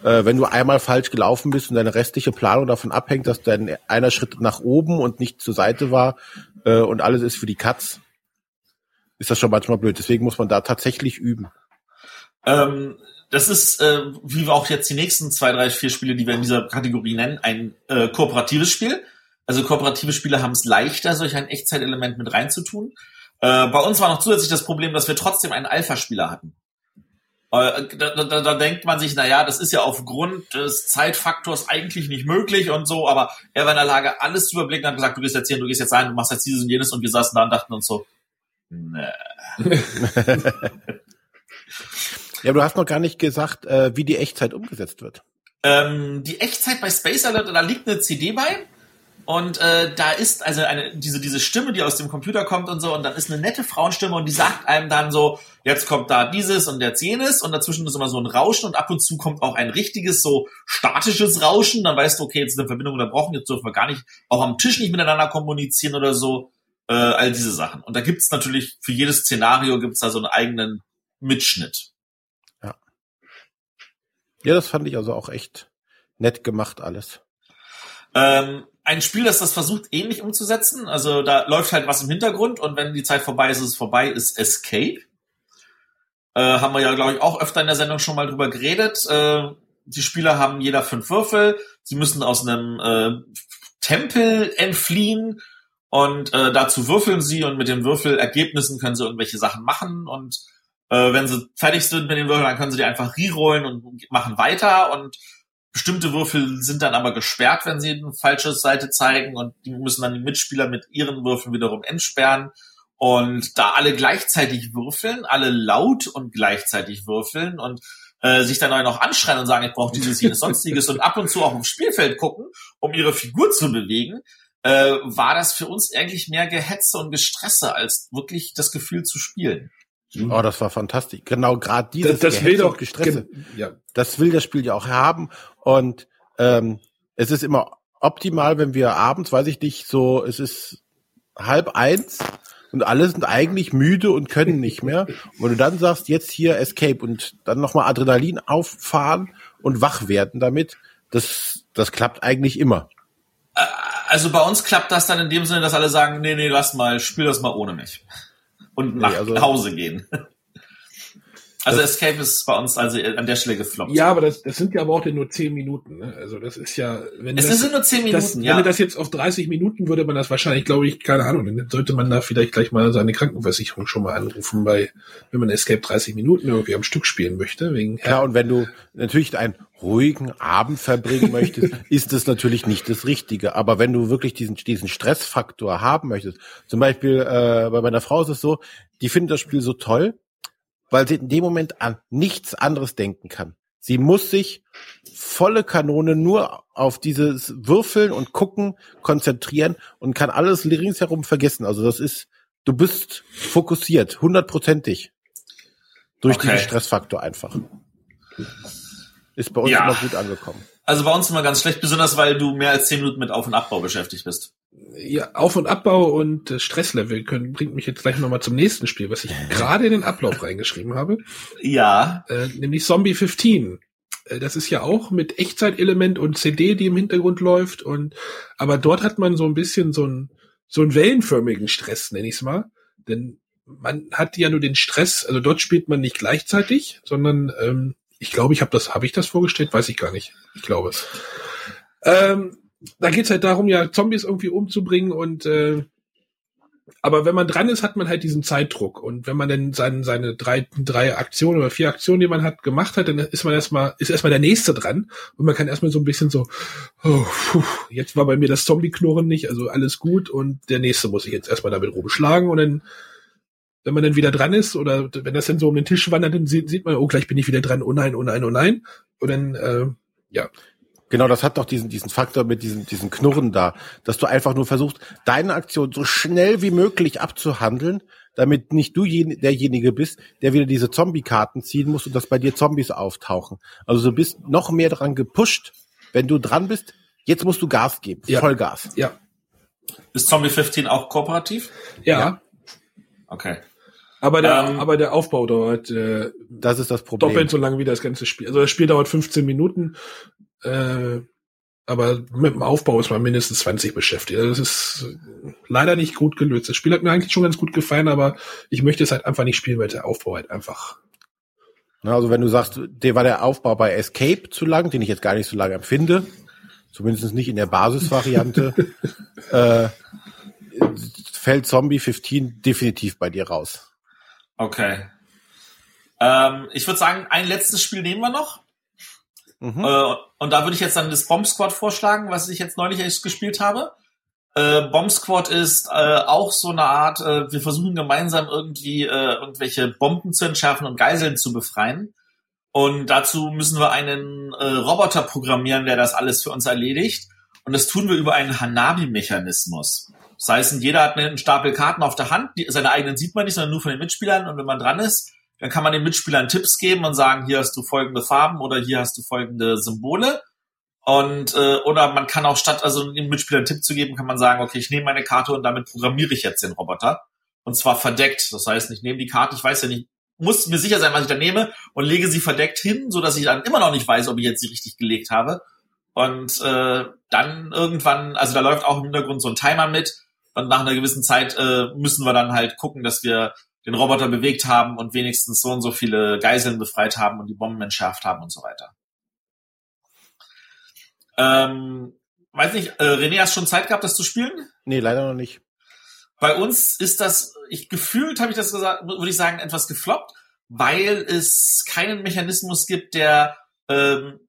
äh, wenn du einmal falsch gelaufen bist und deine restliche Planung davon abhängt, dass dein einer Schritt nach oben und nicht zur Seite war äh, und alles ist für die Katz, ist das schon manchmal blöd. Deswegen muss man da tatsächlich üben. Ähm, das ist, äh, wie wir auch jetzt die nächsten zwei, drei, vier Spiele, die wir in dieser Kategorie nennen, ein äh, kooperatives Spiel. Also kooperative Spiele haben es leichter, solch ein Echtzeitelement mit reinzutun. Äh, bei uns war noch zusätzlich das Problem, dass wir trotzdem einen Alpha-Spieler hatten. Äh, da, da, da denkt man sich, na ja, das ist ja aufgrund des Zeitfaktors eigentlich nicht möglich und so, aber er war in der Lage, alles zu überblicken, hat gesagt, du gehst jetzt hier, du gehst jetzt rein, du machst jetzt dieses und jenes und wir saßen da und dachten uns so, nee. Ja, du hast noch gar nicht gesagt, äh, wie die Echtzeit umgesetzt wird. Ähm, die Echtzeit bei Space Alert, da liegt eine CD bei. Und äh, da ist also eine diese diese Stimme, die aus dem Computer kommt und so, und dann ist eine nette Frauenstimme und die sagt einem dann so, jetzt kommt da dieses und jetzt jenes und dazwischen ist immer so ein Rauschen und ab und zu kommt auch ein richtiges so statisches Rauschen. Dann weißt du, okay, jetzt ist eine Verbindung unterbrochen, jetzt dürfen wir gar nicht auch am Tisch nicht miteinander kommunizieren oder so. Äh, all diese Sachen. Und da gibt's natürlich für jedes Szenario gibt's da so einen eigenen Mitschnitt. Ja, das fand ich also auch echt nett gemacht alles. Ähm, ein Spiel, das das versucht, ähnlich umzusetzen. Also da läuft halt was im Hintergrund und wenn die Zeit vorbei ist, ist es vorbei, ist Escape. Äh, haben wir ja, glaube ich, auch öfter in der Sendung schon mal drüber geredet. Äh, die Spieler haben jeder fünf Würfel. Sie müssen aus einem äh, Tempel entfliehen und äh, dazu würfeln sie und mit den Würfelergebnissen können sie irgendwelche Sachen machen und äh, wenn sie fertig sind mit den Würfeln, dann können sie die einfach rerollen und machen weiter und Bestimmte Würfel sind dann aber gesperrt, wenn sie eine falsche Seite zeigen und die müssen dann die Mitspieler mit ihren Würfeln wiederum entsperren. Und da alle gleichzeitig würfeln, alle laut und gleichzeitig würfeln und äh, sich dann noch anschreien und sagen, ich brauche dieses, jenes, sonstiges und ab und zu auch im Spielfeld gucken, um ihre Figur zu bewegen, äh, war das für uns eigentlich mehr Gehetze und Gestresse als wirklich das Gefühl zu spielen. Oh, das war fantastisch. Genau, gerade dieses Das, das will doch Gestresse. Ja. Das will das Spiel ja auch haben. Und ähm, es ist immer optimal, wenn wir abends, weiß ich nicht, so, es ist halb eins und alle sind eigentlich müde und können nicht mehr. Und wenn du dann sagst, jetzt hier Escape und dann nochmal Adrenalin auffahren und wach werden damit, das, das klappt eigentlich immer. Also bei uns klappt das dann in dem Sinne, dass alle sagen, nee, nee, lass mal, spiel das mal ohne mich. Und nach Nee, also- Hause gehen. Also Escape ist bei uns also an der Stelle gefloppt. Ja, aber das, das sind ja aber auch nur zehn Minuten. Ne? Also das ist ja, wenn Es das, sind nur zehn Minuten, das, ja. Wenn du das jetzt auf 30 Minuten würde man das wahrscheinlich, glaube ich, keine Ahnung, dann sollte man da vielleicht gleich mal seine Krankenversicherung schon mal anrufen, bei, wenn man Escape 30 Minuten irgendwie am Stück spielen möchte, wegen Klar, und wenn du natürlich einen ruhigen Abend verbringen möchtest, ist das natürlich nicht das Richtige. Aber wenn du wirklich diesen, diesen Stressfaktor haben möchtest, zum Beispiel äh, bei meiner Frau ist es so, die findet das Spiel so toll, weil sie in dem Moment an nichts anderes denken kann. Sie muss sich volle Kanone nur auf dieses Würfeln und Gucken konzentrieren und kann alles ringsherum vergessen. Also das ist, du bist fokussiert, hundertprozentig. Durch Okay. diesen Stressfaktor einfach. Ist bei uns Ja. immer gut angekommen. Also bei uns immer ganz schlecht, besonders weil du mehr als zehn Minuten mit Auf- und Abbau beschäftigt bist. Ja, Auf- und Abbau und äh, Stresslevel können, bringt mich jetzt gleich nochmal zum nächsten Spiel, was ich gerade in den Ablauf reingeschrieben habe, Ja, äh, nämlich Zombie 15. Äh, Das ist ja auch mit Echtzeitelement und CD, die im Hintergrund läuft und aber dort hat man so ein bisschen so einen so einen wellenförmigen Stress, nenne ich es mal, denn man hat ja nur den Stress, also dort spielt man nicht gleichzeitig, sondern ähm, ich glaube, ich habe das, habe ich das vorgestellt, weiß ich gar nicht. Ich glaube es. Ähm, da geht's halt darum, ja Zombies irgendwie umzubringen und äh, aber wenn man dran ist, hat man halt diesen Zeitdruck. Und wenn man dann seine, seine drei, drei Aktionen oder vier Aktionen, die man hat, gemacht hat, dann ist man erstmal, ist erstmal der nächste dran. Und man kann erstmal so ein bisschen so, oh, puh, jetzt war bei mir das Zombie-Knurren nicht, also alles gut. Und der nächste muss ich jetzt erstmal damit rumschlagen. Und dann, wenn man dann wieder dran ist, oder wenn das dann so um den Tisch wandert, dann sieht, sieht man, oh, gleich bin ich wieder dran, oh nein, oh nein, oh nein. Und dann, äh, ja, Genau, das hat doch diesen, diesen Faktor mit diesem, diesen Knurren da, dass du einfach nur versuchst, deine Aktion so schnell wie möglich abzuhandeln, damit nicht du jen- derjenige bist, der wieder diese Zombie-Karten ziehen muss und dass bei dir Zombies auftauchen. Also du bist noch mehr daran gepusht, wenn du dran bist, jetzt musst du Gas geben, Ja. Vollgas. ja, ist Zombie 15 auch kooperativ? ja. Ja. Okay. Aber der, Ähm, aber der Aufbau dauert äh, Das ist das Problem. doppelt so lang wie das ganze Spiel. Also das Spiel dauert 15 Minuten, äh, aber mit dem Aufbau ist man mindestens 20 beschäftigt. Also das ist äh, leider nicht gut gelöst. Das Spiel hat mir eigentlich schon ganz gut gefallen, aber ich möchte es halt einfach nicht spielen, weil der Aufbau halt einfach. Na, Also wenn du sagst, der war der Aufbau bei Escape zu lang, den ich jetzt gar nicht so lange empfinde, zumindest nicht in der Basisvariante, äh, fällt Zombie 15 definitiv bei dir raus. Okay. Ähm, ich würde sagen, ein letztes Spiel nehmen wir noch. Mhm. Äh, und da würde ich jetzt dann das Bomb Squad vorschlagen, was ich jetzt neulich erst gespielt habe. Äh, Bomb Squad ist äh, auch so eine Art, äh, wir versuchen gemeinsam irgendwie äh, irgendwelche Bomben zu entschärfen und Geiseln zu befreien. Und dazu müssen wir einen äh, Roboter programmieren, der das alles für uns erledigt. Und das tun wir über einen Hanabi-Mechanismus. Das heißt, jeder hat einen Stapel Karten auf der Hand, die, seine eigenen sieht man nicht, sondern nur von den Mitspielern. Und wenn man dran ist, dann kann man den Mitspielern Tipps geben und sagen, hier hast du folgende Farben oder hier hast du folgende Symbole. Und äh, oder man kann auch statt also dem Mitspieler einen Tipp zu geben, kann man sagen, okay, ich nehme meine Karte und damit programmiere ich jetzt den Roboter. Und zwar verdeckt. Das heißt, ich nehme die Karte, ich weiß ja nicht, muss mir sicher sein, was ich da nehme und lege sie verdeckt hin, so dass ich dann immer noch nicht weiß, ob ich jetzt sie richtig gelegt habe. Und äh, dann irgendwann, also da läuft auch im Hintergrund so ein Timer mit. Und nach einer gewissen Zeit äh, müssen wir dann halt gucken, dass wir den Roboter bewegt haben und wenigstens so und so viele Geiseln befreit haben und die Bomben entschärft haben und so weiter. Ähm, weiß nicht, äh, René, hast du schon Zeit gehabt, das zu spielen? Nee, leider noch nicht. Bei uns ist das, ich gefühlt habe ich das gesagt, würde ich sagen, etwas gefloppt, weil es keinen Mechanismus gibt, der ähm,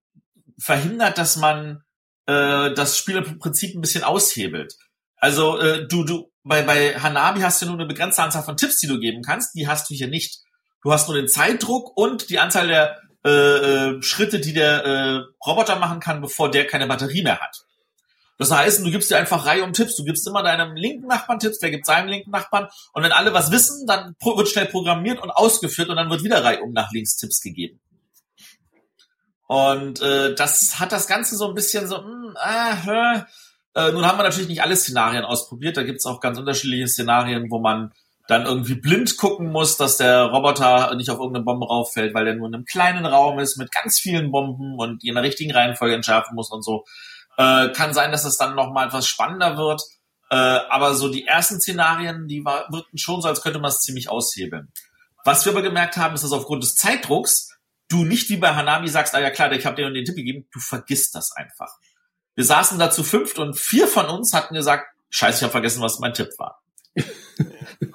verhindert, dass man äh, das Spielerprinzip ein bisschen aushebelt. Also äh, du, du, bei, bei Hanabi hast du nur eine begrenzte Anzahl von Tipps, die du geben kannst. Die hast du hier nicht. Du hast nur den Zeitdruck und die Anzahl der äh, äh, Schritte, die der äh, Roboter machen kann, bevor der keine Batterie mehr hat. Das heißt, du gibst dir einfach Reihe um Tipps. Du gibst immer deinem linken Nachbarn Tipps, der gibt seinem linken Nachbarn. Und wenn alle was wissen, dann wird schnell programmiert und ausgeführt und dann wird wieder Reihe um nach links Tipps gegeben. Und äh, das hat das Ganze so ein bisschen so, mh, äh, äh, nun haben wir natürlich nicht alle Szenarien ausprobiert. Da gibt's auch ganz unterschiedliche Szenarien, wo man dann irgendwie blind gucken muss, dass der Roboter nicht auf irgendeine Bombe rauffällt, weil der nur in einem kleinen Raum ist mit ganz vielen Bomben und die in der richtigen Reihenfolge entschärfen muss und so. Äh, kann sein, dass es dann nochmal etwas spannender wird. Äh, aber so die ersten Szenarien, die war, wirkten schon so, als könnte man es ziemlich aushebeln. Was wir aber gemerkt haben, ist, dass aufgrund des Zeitdrucks du nicht wie bei Hanami sagst, ah ja klar, ich habe dir den Tipp gegeben, du vergisst das einfach. Wir saßen da zu fünft und vier von uns hatten gesagt, scheiße, ich habe vergessen, was mein Tipp war.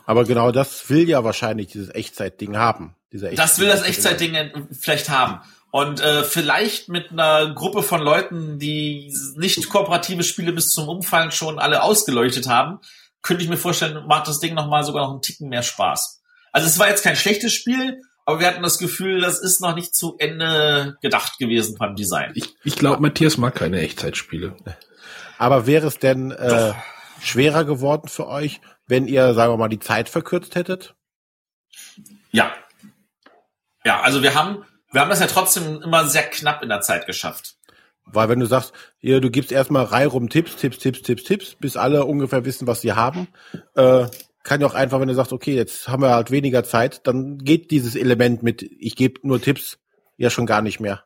Aber genau das will ja wahrscheinlich dieses Echtzeitding haben. Dieser Echtzeit das will das Echtzeitding vielleicht haben. Und äh, vielleicht mit einer Gruppe von Leuten, die nicht kooperative Spiele bis zum Umfallen schon alle ausgeleuchtet haben, könnte ich mir vorstellen, macht das Ding nochmal sogar noch einen Ticken mehr Spaß. Also es war jetzt kein schlechtes Spiel, aber wir hatten das Gefühl, das ist noch nicht zu Ende gedacht gewesen beim Design. Ich, ich glaube, Matthias mag keine Echtzeitspiele. Aber wäre es denn äh, schwerer geworden für euch, wenn ihr, sagen wir mal, die Zeit verkürzt hättet? Ja. Ja, also wir haben, wir haben das ja trotzdem immer sehr knapp in der Zeit geschafft. Weil wenn du sagst, hier, du gibst erstmal Reihe rum Tipps, Tipps, Tipps, Tipps, Tipps, bis alle ungefähr wissen, was sie haben, äh, kann ja auch einfach, wenn du sagst, okay, jetzt haben wir halt weniger Zeit, dann geht dieses Element mit, ich gebe nur Tipps, ja schon gar nicht mehr.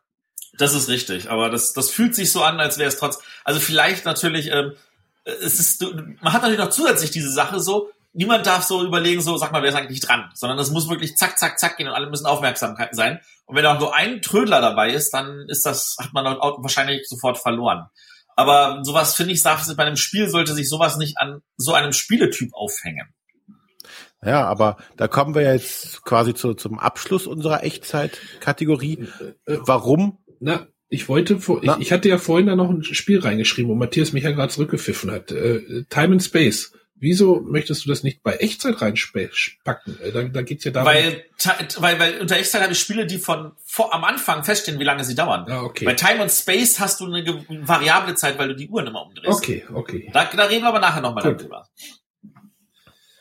Das ist richtig, aber das, das fühlt sich so an, als wäre es trotz, also vielleicht natürlich, ähm, es ist, man hat natürlich noch zusätzlich diese Sache so, niemand darf so überlegen, so, sag mal, wer ist eigentlich dran, sondern das muss wirklich zack, zack, zack gehen und alle müssen aufmerksam sein. Und wenn da auch nur ein Trödler dabei ist, dann ist das, hat man wahrscheinlich sofort verloren. Aber sowas finde ich, sagt, bei einem Spiel sollte sich sowas nicht an so einem Spieletyp aufhängen. Ja, aber da kommen wir jetzt quasi zu, zum Abschluss unserer Echtzeit-Kategorie. Äh, Warum? Na, ich wollte, ich, ich, hatte ja vorhin da noch ein Spiel reingeschrieben, wo Matthias mich ja gerade zurückgepfiffen hat. Äh, Time and Space. Wieso möchtest du das nicht bei Echtzeit reinpacken? Äh, da, da geht's ja darum. Weil, weil, weil unter Echtzeit habe ich Spiele, die von vor, am Anfang feststehen, wie lange sie dauern. Ah, okay. Bei Time and Space hast du eine variable Zeit, weil du die Uhren immer umdrehst. Okay, okay. Da, da reden wir aber nachher nochmal darüber.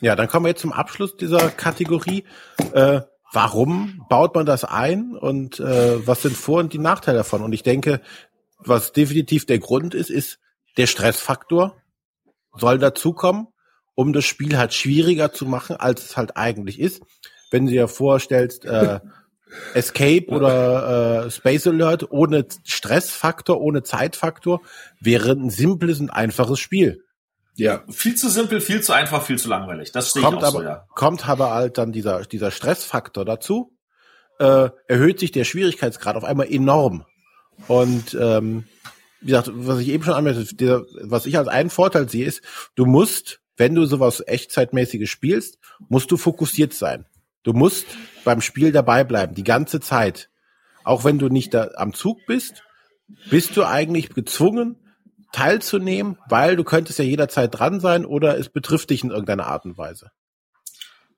Ja, dann kommen wir jetzt zum Abschluss dieser Kategorie. Äh, warum baut man das ein und äh, was sind Vor- und die Nachteile davon? Und ich denke, was definitiv der Grund ist, ist der Stressfaktor soll dazukommen, um das Spiel halt schwieriger zu machen, als es halt eigentlich ist. Wenn du dir vorstellst, äh, Escape oder äh, Space Alert ohne Stressfaktor, ohne Zeitfaktor wäre ein simples und einfaches Spiel. Ja. Viel zu simpel, viel zu einfach, viel zu langweilig. Das steht kommt aber, so, ja. Kommt aber halt dann dieser, dieser Stressfaktor dazu, äh, erhöht sich der Schwierigkeitsgrad auf einmal enorm. Und ähm, wie gesagt, was ich eben schon anmerkte, was ich als einen Vorteil sehe, ist, du musst, wenn du sowas echtzeitmäßiges spielst, musst du fokussiert sein. Du musst beim Spiel dabei bleiben, die ganze Zeit. Auch wenn du nicht da am Zug bist, bist du eigentlich gezwungen, teilzunehmen, weil du könntest ja jederzeit dran sein oder es betrifft dich in irgendeiner Art und Weise.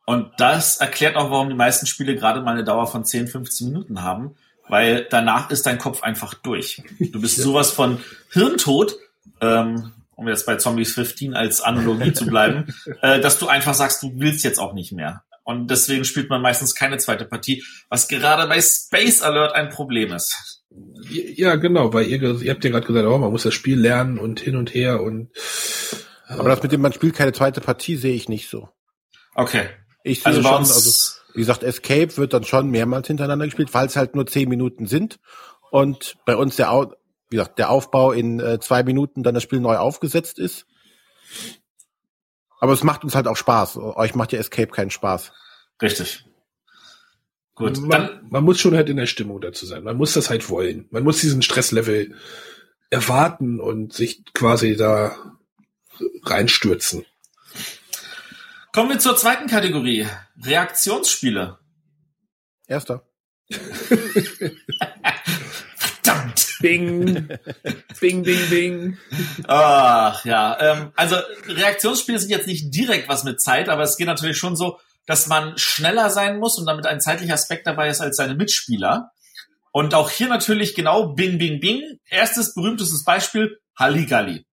Und das erklärt auch, warum die meisten Spiele gerade mal eine Dauer von 10, 15 Minuten haben, weil danach ist dein Kopf einfach durch. Du bist sowas von Hirntod, ähm, um jetzt bei Zombies 15 als Analogie zu bleiben, äh, dass du einfach sagst, du willst jetzt auch nicht mehr. Und deswegen spielt man meistens keine zweite Partie, was gerade bei Space Alert ein Problem ist. Ja, genau, weil ihr, ihr habt ja gerade gesagt, oh, man muss das Spiel lernen und hin und her und. Aber das mit dem, man spielt keine zweite Partie, sehe ich nicht so. Okay. Ich sehe also schon, also, wie gesagt, Escape wird dann schon mehrmals hintereinander gespielt, weil es halt nur zehn Minuten sind. Und bei uns der, wie gesagt, der Aufbau in äh, zwei Minuten dann das Spiel neu aufgesetzt ist. Aber es macht uns halt auch Spaß. Euch macht ja Escape keinen Spaß. Richtig. Gut, man, dann, man muss schon halt in der Stimmung dazu sein. Man muss das halt wollen. Man muss diesen Stresslevel erwarten und sich quasi da reinstürzen. Kommen wir zur zweiten Kategorie. Reaktionsspiele. Erster. Verdammt. Bing. bing, bing, bing. Ach ja, ähm, also Reaktionsspiele sind jetzt nicht direkt was mit Zeit, aber es geht natürlich schon so, dass man schneller sein muss und damit ein zeitlicher Aspekt dabei ist als seine Mitspieler. Und auch hier natürlich genau Bing, Bing, Bing. Erstes berühmtestes Beispiel, Halligalli.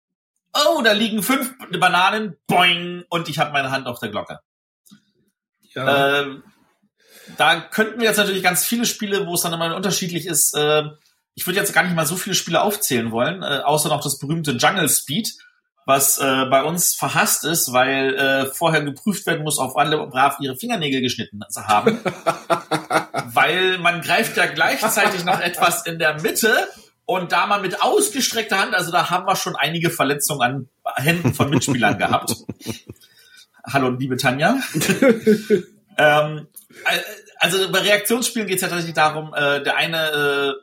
Oh, da liegen fünf Bananen, boing, und ich habe meine Hand auf der Glocke. Ja. Ähm, da könnten wir jetzt natürlich ganz viele Spiele, wo es dann immer unterschiedlich ist. Äh, ich würde jetzt gar nicht mal so viele Spiele aufzählen wollen, äh, außer noch das berühmte Jungle Speed, was äh, bei uns verhasst ist, weil äh, vorher geprüft werden muss, ob alle brav ihre Fingernägel geschnitten haben. weil man greift ja gleichzeitig noch etwas in der Mitte und da man mit ausgestreckter Hand, also da haben wir schon einige Verletzungen an Händen von Mitspielern gehabt. Hallo, liebe Tanja. ähm, also bei Reaktionsspielen geht es ja tatsächlich darum, äh, der eine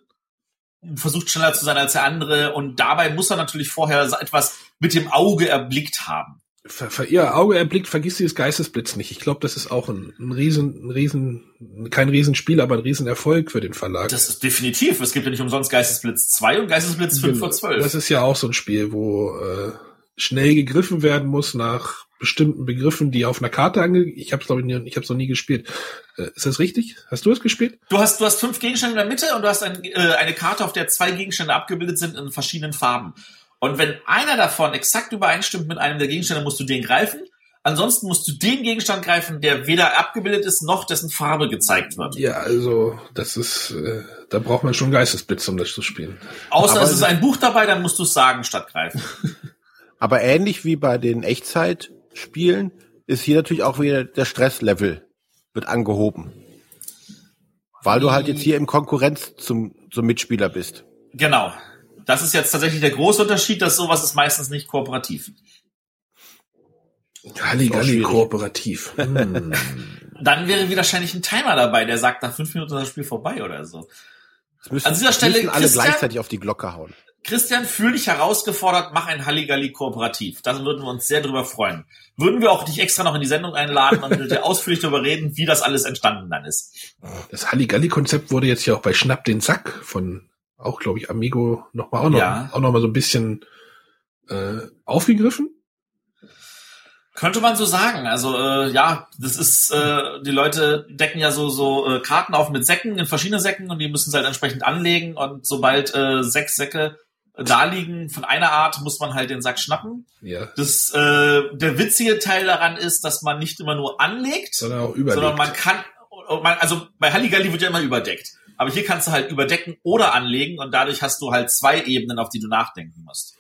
äh, versucht schneller zu sein als der andere und dabei muss er natürlich vorher etwas mit dem Auge erblickt haben. Ver, ver, ja, Auge erblickt, vergiss dieses Geistesblitz nicht. Ich glaube, das ist auch ein, ein riesen, ein riesen, kein Riesenspiel, aber ein Riesenerfolg für den Verlag. Das ist definitiv. Es gibt ja nicht umsonst Geistesblitz 2 und Geistesblitz 5 vor 12. Das ist ja auch so ein Spiel, wo äh, schnell gegriffen werden muss nach bestimmten Begriffen, die auf einer Karte ange... Ich habe es glaube ich, nie, ich habe noch nie gespielt. Äh, ist das richtig? Hast du es gespielt? Du hast, du hast fünf Gegenstände in der Mitte und du hast ein, äh, eine Karte, auf der zwei Gegenstände abgebildet sind in verschiedenen Farben. Und wenn einer davon exakt übereinstimmt mit einem der Gegenstände, musst du den greifen. Ansonsten musst du den Gegenstand greifen, der weder abgebildet ist, noch dessen Farbe gezeigt wird. Ja, also das ist, äh, da braucht man schon Geistesblitz, um das zu spielen. Außer Aber es ist ein Buch dabei, dann musst du es sagen statt greifen. Aber ähnlich wie bei den Echtzeitspielen ist hier natürlich auch wieder der Stresslevel wird angehoben. Weil du halt jetzt hier im Konkurrenz zum, zum Mitspieler bist. Genau. Das ist jetzt tatsächlich der große Unterschied, dass sowas ist meistens nicht kooperativ. Halligalli kooperativ. Hm. Dann wäre wieder wahrscheinlich ein Timer dabei, der sagt, nach fünf Minuten ist das Spiel vorbei oder so. Müssen, An dieser Stelle müssen alle Christian, gleichzeitig auf die Glocke hauen. Christian, fühl dich herausgefordert, mach ein Halligalli kooperativ. Da würden wir uns sehr drüber freuen. Würden wir auch dich extra noch in die Sendung einladen und mit dir ausführlich darüber reden, wie das alles entstanden dann ist. Das Halligalli-Konzept wurde jetzt ja auch bei Schnapp den Sack von auch, glaube ich, Amigo noch mal auch noch, ja. auch noch mal so ein bisschen äh, aufgegriffen. Könnte man so sagen. Also äh, ja, das ist, äh, die Leute decken ja so so äh, Karten auf mit Säcken in verschiedene Säcken und die müssen sie halt entsprechend anlegen und sobald äh, sechs Säcke da liegen von einer Art, muss man halt den Sack schnappen. Ja. Das äh, der witzige Teil daran ist, dass man nicht immer nur anlegt, sondern auch überlegt. sondern man kann man, also bei Halligalli wird ja immer überdeckt. Aber hier kannst du halt überdecken oder anlegen und dadurch hast du halt zwei Ebenen, auf die du nachdenken musst.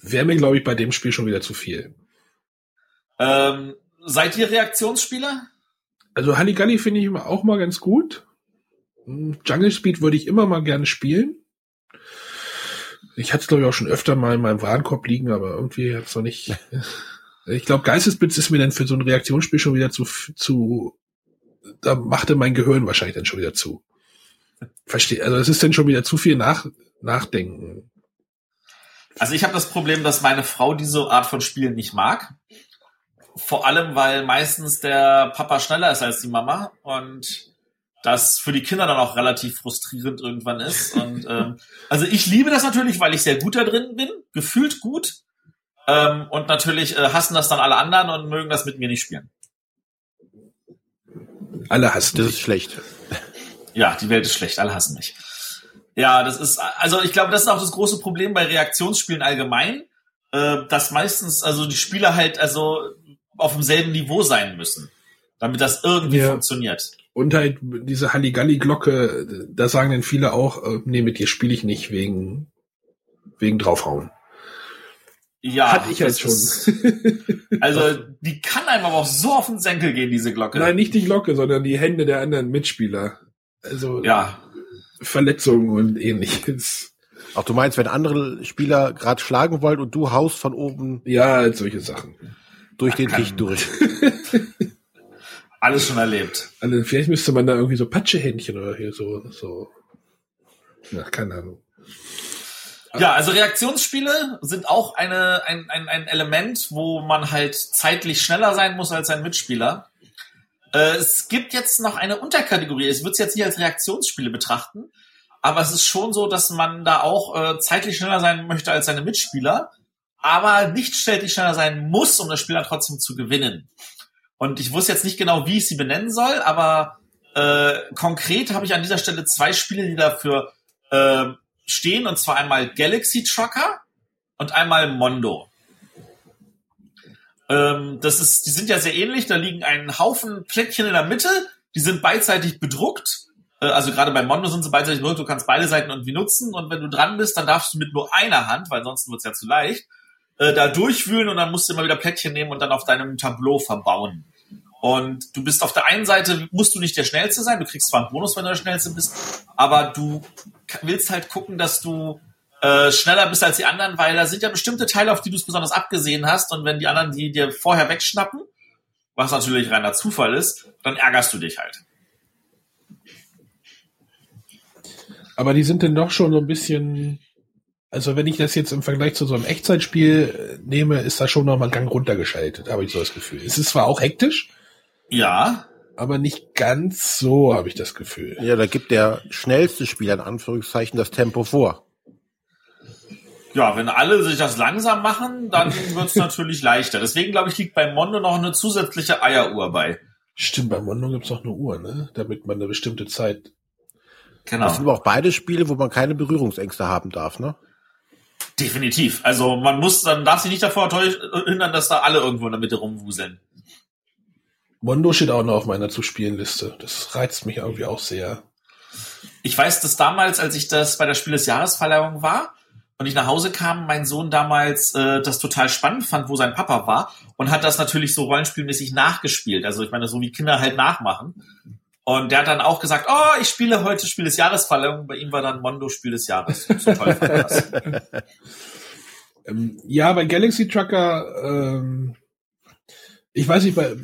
Wäre mir, glaube ich, bei dem Spiel schon wieder zu viel. Ähm, seid ihr Reaktionsspieler? Also Halligalli finde ich auch mal ganz gut. Hm, Jungle Speed würde ich immer mal gerne spielen. Ich hatte es, glaube ich, auch schon öfter mal in meinem Warenkorb liegen, aber irgendwie hat es noch nicht. ich glaube, Geistesblitz ist mir dann für so ein Reaktionsspiel schon wieder zu, zu, da machte mein Gehirn wahrscheinlich dann schon wieder zu. Verstehe, also es ist dann schon wieder zu viel nach, Nachdenken. Also ich habe das Problem, dass meine Frau diese Art von Spielen nicht mag. Vor allem, weil meistens der Papa schneller ist als die Mama und das für die Kinder dann auch relativ frustrierend irgendwann ist. Und ähm, also ich liebe das natürlich, weil ich sehr gut da drin bin, gefühlt gut. Ähm, und natürlich äh, hassen das dann alle anderen und mögen das mit mir nicht spielen. Alle hassen. Das ist schlecht. Ja, die Welt ist schlecht, alle hassen mich. Ja, das ist, also ich glaube, das ist auch das große Problem bei Reaktionsspielen allgemein, äh, dass meistens, also die Spieler halt also auf demselben Niveau sein müssen, damit das irgendwie ja. funktioniert. Und halt diese Halligalli-Glocke, da sagen dann viele auch, äh, nee, mit dir spiele ich nicht wegen, wegen draufhauen. Ja, hatte ich halt schon. Ist, also die kann einem aber auch so auf den Senkel gehen, diese Glocke. Nein, nicht die Glocke, sondern die Hände der anderen Mitspieler. Also ja. Verletzungen und ähnliches. Auch du meinst, wenn andere Spieler gerade schlagen wollen und du haust von oben. Ja, solche Sachen. Durch den Tisch durch. Alles schon erlebt. Also vielleicht müsste man da irgendwie so Patschehändchen oder hier so, so. Ja, keine Ahnung. Ja, also Reaktionsspiele sind auch eine, ein, ein, ein Element, wo man halt zeitlich schneller sein muss als ein Mitspieler. Äh, es gibt jetzt noch eine Unterkategorie. Es wird es jetzt nicht als Reaktionsspiele betrachten, aber es ist schon so, dass man da auch äh, zeitlich schneller sein möchte als seine Mitspieler, aber nicht stellt schneller sein muss, um das Spiel dann trotzdem zu gewinnen. Und ich wusste jetzt nicht genau, wie ich sie benennen soll, aber äh, konkret habe ich an dieser Stelle zwei Spiele, die dafür äh, stehen, und zwar einmal Galaxy Trucker und einmal Mondo. Ähm, das ist, die sind ja sehr ähnlich. Da liegen ein Haufen Plättchen in der Mitte. Die sind beidseitig bedruckt. Äh, also gerade bei Mondo sind sie beidseitig bedruckt. Du kannst beide Seiten irgendwie nutzen. Und wenn du dran bist, dann darfst du mit nur einer Hand, weil sonst wird es ja zu leicht, äh, da durchwühlen und dann musst du immer wieder Plättchen nehmen und dann auf deinem Tableau verbauen. Und du bist auf der einen Seite, musst du nicht der Schnellste sein, du kriegst zwar einen Bonus, wenn du der Schnellste bist, aber du willst halt gucken, dass du äh, schneller bist als die anderen, weil da sind ja bestimmte Teile, auf die du es besonders abgesehen hast. Und wenn die anderen die dir vorher wegschnappen, was natürlich reiner Zufall ist, dann ärgerst du dich halt. Aber die sind denn doch schon so ein bisschen, also wenn ich das jetzt im Vergleich zu so einem Echtzeitspiel äh, nehme, ist da schon noch mal ein Gang runtergeschaltet, habe ich so das Gefühl. Es ist zwar auch hektisch. Ja. Aber nicht ganz so, habe ich das Gefühl. Ja, da gibt der schnellste Spieler in Anführungszeichen das Tempo vor. Ja, wenn alle sich das langsam machen, dann wird es natürlich leichter. Deswegen, glaube ich, liegt bei Mondo noch eine zusätzliche Eieruhr bei. Stimmt, bei Mondo gibt's auch eine Uhr, ne? Damit man eine bestimmte Zeit. Genau. Das sind aber auch beide Spiele, wo man keine Berührungsängste haben darf, ne? Definitiv. Also man muss, dann darf sich nicht davor hindern, dass da alle irgendwo in der Mitte rumwuseln. Mondo steht auch noch auf meiner zu spielen Liste. Das reizt mich irgendwie auch sehr. Ich weiß, dass damals, als ich das bei der Spiel des Jahresverleihung war, und ich nach Hause kam, mein Sohn damals äh, das total spannend fand, wo sein Papa war und hat das natürlich so rollenspielmäßig nachgespielt. Also ich meine, so wie Kinder halt nachmachen. Und der hat dann auch gesagt, oh, ich spiele heute Spiel des Jahres Verleihung. Bei ihm war dann Mondo Spiel des Jahres. So toll ähm, ja, bei Galaxy Trucker, ähm, ich weiß nicht, bei,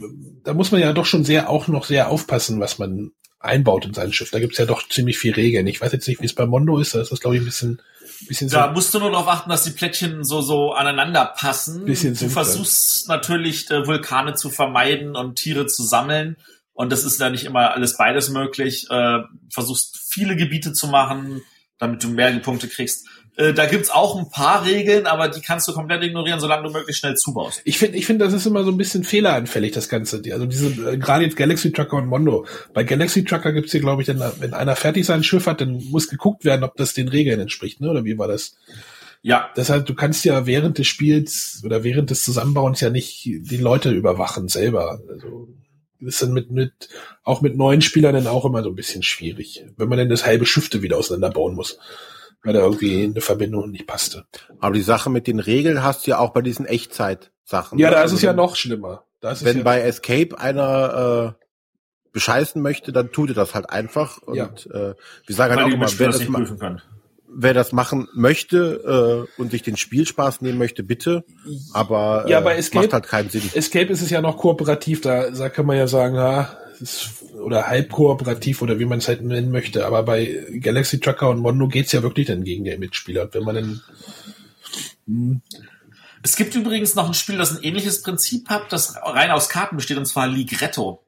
da muss man ja doch schon sehr auch noch sehr aufpassen, was man einbaut in sein Schiff. Da gibt's ja doch ziemlich viel Regeln. Ich weiß jetzt nicht, wie es bei Mondo ist. Da ist das, glaube ich, ein bisschen Bisschen da musst du nur darauf achten, dass die Plättchen so so aneinander passen. Bisschen du versuchst natürlich äh, Vulkane zu vermeiden und Tiere zu sammeln. Und das ist ja nicht immer alles beides möglich. Äh, versuchst viele Gebiete zu machen, damit du mehr Punkte kriegst. Äh, da gibt's auch ein paar Regeln, aber die kannst du komplett ignorieren, solange du möglichst schnell zubaust. Ich finde, ich finde, das ist immer so ein bisschen fehleranfällig, das Ganze. Also diese, äh, gerade jetzt Galaxy Trucker und Mondo. Bei Galaxy Trucker gibt's hier, glaube ich, dann, wenn einer fertig sein Schiff hat, dann muss geguckt werden, ob das den Regeln entspricht, ne? Oder wie war das? Ja. Deshalb, du kannst ja während des Spiels oder während des Zusammenbauens ja nicht die Leute überwachen selber. Also, das ist dann mit, mit, auch mit neuen Spielern dann auch immer so ein bisschen schwierig, wenn man dann das halbe Schiffte wieder auseinanderbauen muss weil da irgendwie eine Verbindung nicht passte. Aber die Sache mit den Regeln hast du ja auch bei diesen Echtzeit-Sachen. Ja, da ist es ja noch schlimmer. wenn ja bei Escape einer äh, bescheißen möchte, dann tut er das halt einfach. Und ja. äh, wir sagen halt auch immer, wer das, ma wer das machen möchte äh, und sich den Spielspaß nehmen möchte, bitte. Aber, äh, ja, bei Escape, macht halt keinen Sinn. Escape ist es ja noch kooperativ, da, da kann man ja sagen, ist, oder halb kooperativ oder wie man es halt nennen möchte. Aber bei Galaxy Trucker und Mondo geht's ja wirklich dann gegen den Mitspieler. Und wenn man dann es gibt übrigens noch ein Spiel, das ein ähnliches Prinzip hat, das rein aus Karten besteht, und zwar Ligretto.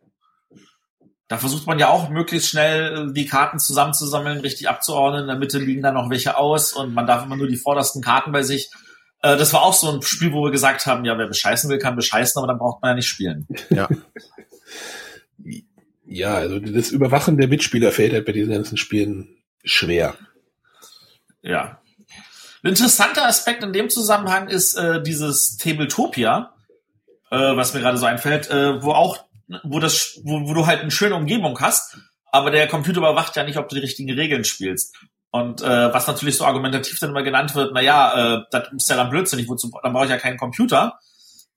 Da versucht man ja auch möglichst schnell die Karten zusammenzusammeln, richtig abzuordnen. In der Mitte liegen dann noch welche aus und man darf immer nur die vordersten Karten bei sich. Äh, das war auch so ein Spiel, wo wir gesagt haben, ja, wer bescheißen will, kann bescheißen, aber dann braucht man ja nicht spielen. Ja. Ja, also das Überwachen der Mitspieler fällt halt bei diesen ganzen Spielen schwer. Ja. Ein interessanter Aspekt in dem Zusammenhang ist äh, dieses Tabletopia, äh, was mir gerade so einfällt, äh, wo auch, wo das, wo, wo du halt eine schöne Umgebung hast, aber der Computer überwacht ja nicht, ob du die richtigen Regeln spielst. Und äh, was natürlich so argumentativ dann immer genannt wird, na ja, äh, das ist ja dann blödsinnig, wozu, dann brauche ich ja keinen Computer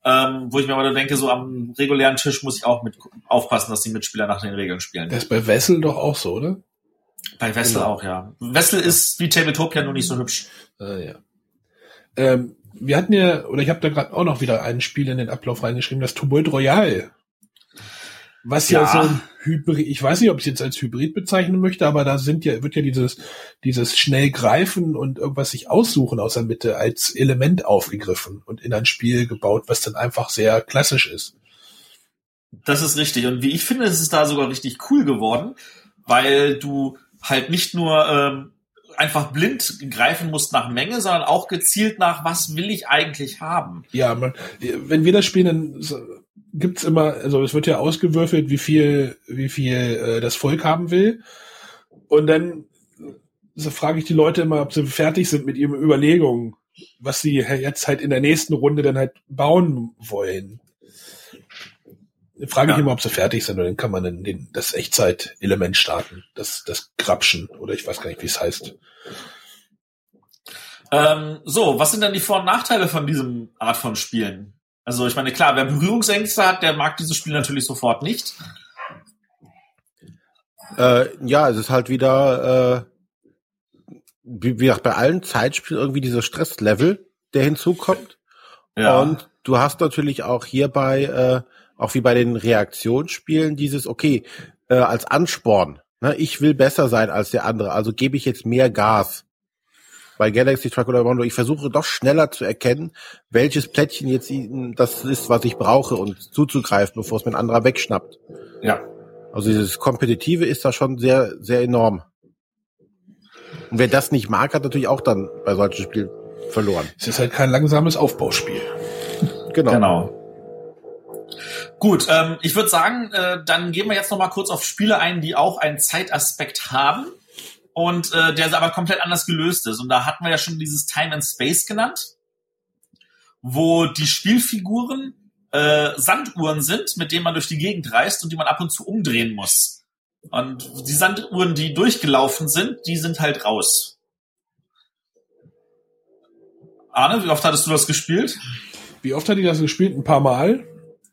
ähm, wo ich mir aber denke, so am regulären Tisch muss ich auch mit aufpassen, dass die Mitspieler nach den Regeln spielen. Das ist bei Wessel doch auch so, oder? Bei Wessel genau. auch, ja. Wessel ist wie Tabletopia nur nicht so hübsch. Äh, ja. Ähm, wir hatten ja, oder ich habe da gerade auch noch wieder ein Spiel in den Ablauf reingeschrieben, das Tumult Royal. Was ja, ja so ein Hybrid, ich weiß nicht, ob ich es jetzt als Hybrid bezeichnen möchte, aber da sind ja, wird ja dieses, dieses schnell greifen und irgendwas sich aussuchen aus der Mitte als Element aufgegriffen und in ein Spiel gebaut, was dann einfach sehr klassisch ist. Das ist richtig. Und wie ich finde, ist es da sogar richtig cool geworden, weil du halt nicht nur ähm, einfach blind greifen musst nach Menge, sondern auch gezielt nach, was will ich eigentlich haben. Ja, man, wenn wir das spielen, dann gibt's immer, also es wird ja ausgewürfelt, wie viel, wie viel äh, das Volk haben will. Und dann so frage ich die Leute immer, ob sie fertig sind mit ihren Überlegungen, was sie jetzt halt in der nächsten Runde dann halt bauen wollen. Dann frage ja. ich immer, ob sie fertig sind und dann kann man dann den, das Echtzeit-Element starten, das, das Grapschen oder ich weiß gar nicht, wie es heißt. Ähm, so, was sind dann die Vor- und Nachteile von diesem Art von Spielen? Also ich meine, klar, wer Berührungsängste hat, der mag dieses Spiel natürlich sofort nicht. Äh, ja, es ist halt wieder, äh, wie, wie gesagt, bei allen Zeitspielen irgendwie dieser Stresslevel, der hinzukommt. Ja. Und du hast natürlich auch hierbei, äh, auch wie bei den Reaktionsspielen, dieses, okay, äh, als Ansporn. Ne, ich will besser sein als der andere, also gebe ich jetzt mehr Gas. Bei Galaxy Truck oder Mondo, ich versuche doch schneller zu erkennen, welches Plättchen jetzt das ist, was ich brauche und zuzugreifen, bevor es mir ein anderer wegschnappt. Ja. Also dieses Kompetitive ist da schon sehr, sehr enorm. Und wer das nicht mag, hat natürlich auch dann bei solchen Spielen verloren. Es ist halt kein langsames Aufbauspiel. Genau. Genau. Gut, ähm, ich würde sagen, äh, dann gehen wir jetzt noch mal kurz auf Spiele ein, die auch einen Zeitaspekt haben und äh, der aber komplett anders gelöst ist. Und da hatten wir ja schon dieses Time and Space genannt, wo die Spielfiguren äh, Sanduhren sind, mit denen man durch die Gegend reist und die man ab und zu umdrehen muss. Und die Sanduhren, die durchgelaufen sind, die sind halt raus. Arne, wie oft hattest du das gespielt? Wie oft hatte ich das gespielt? Ein paar Mal.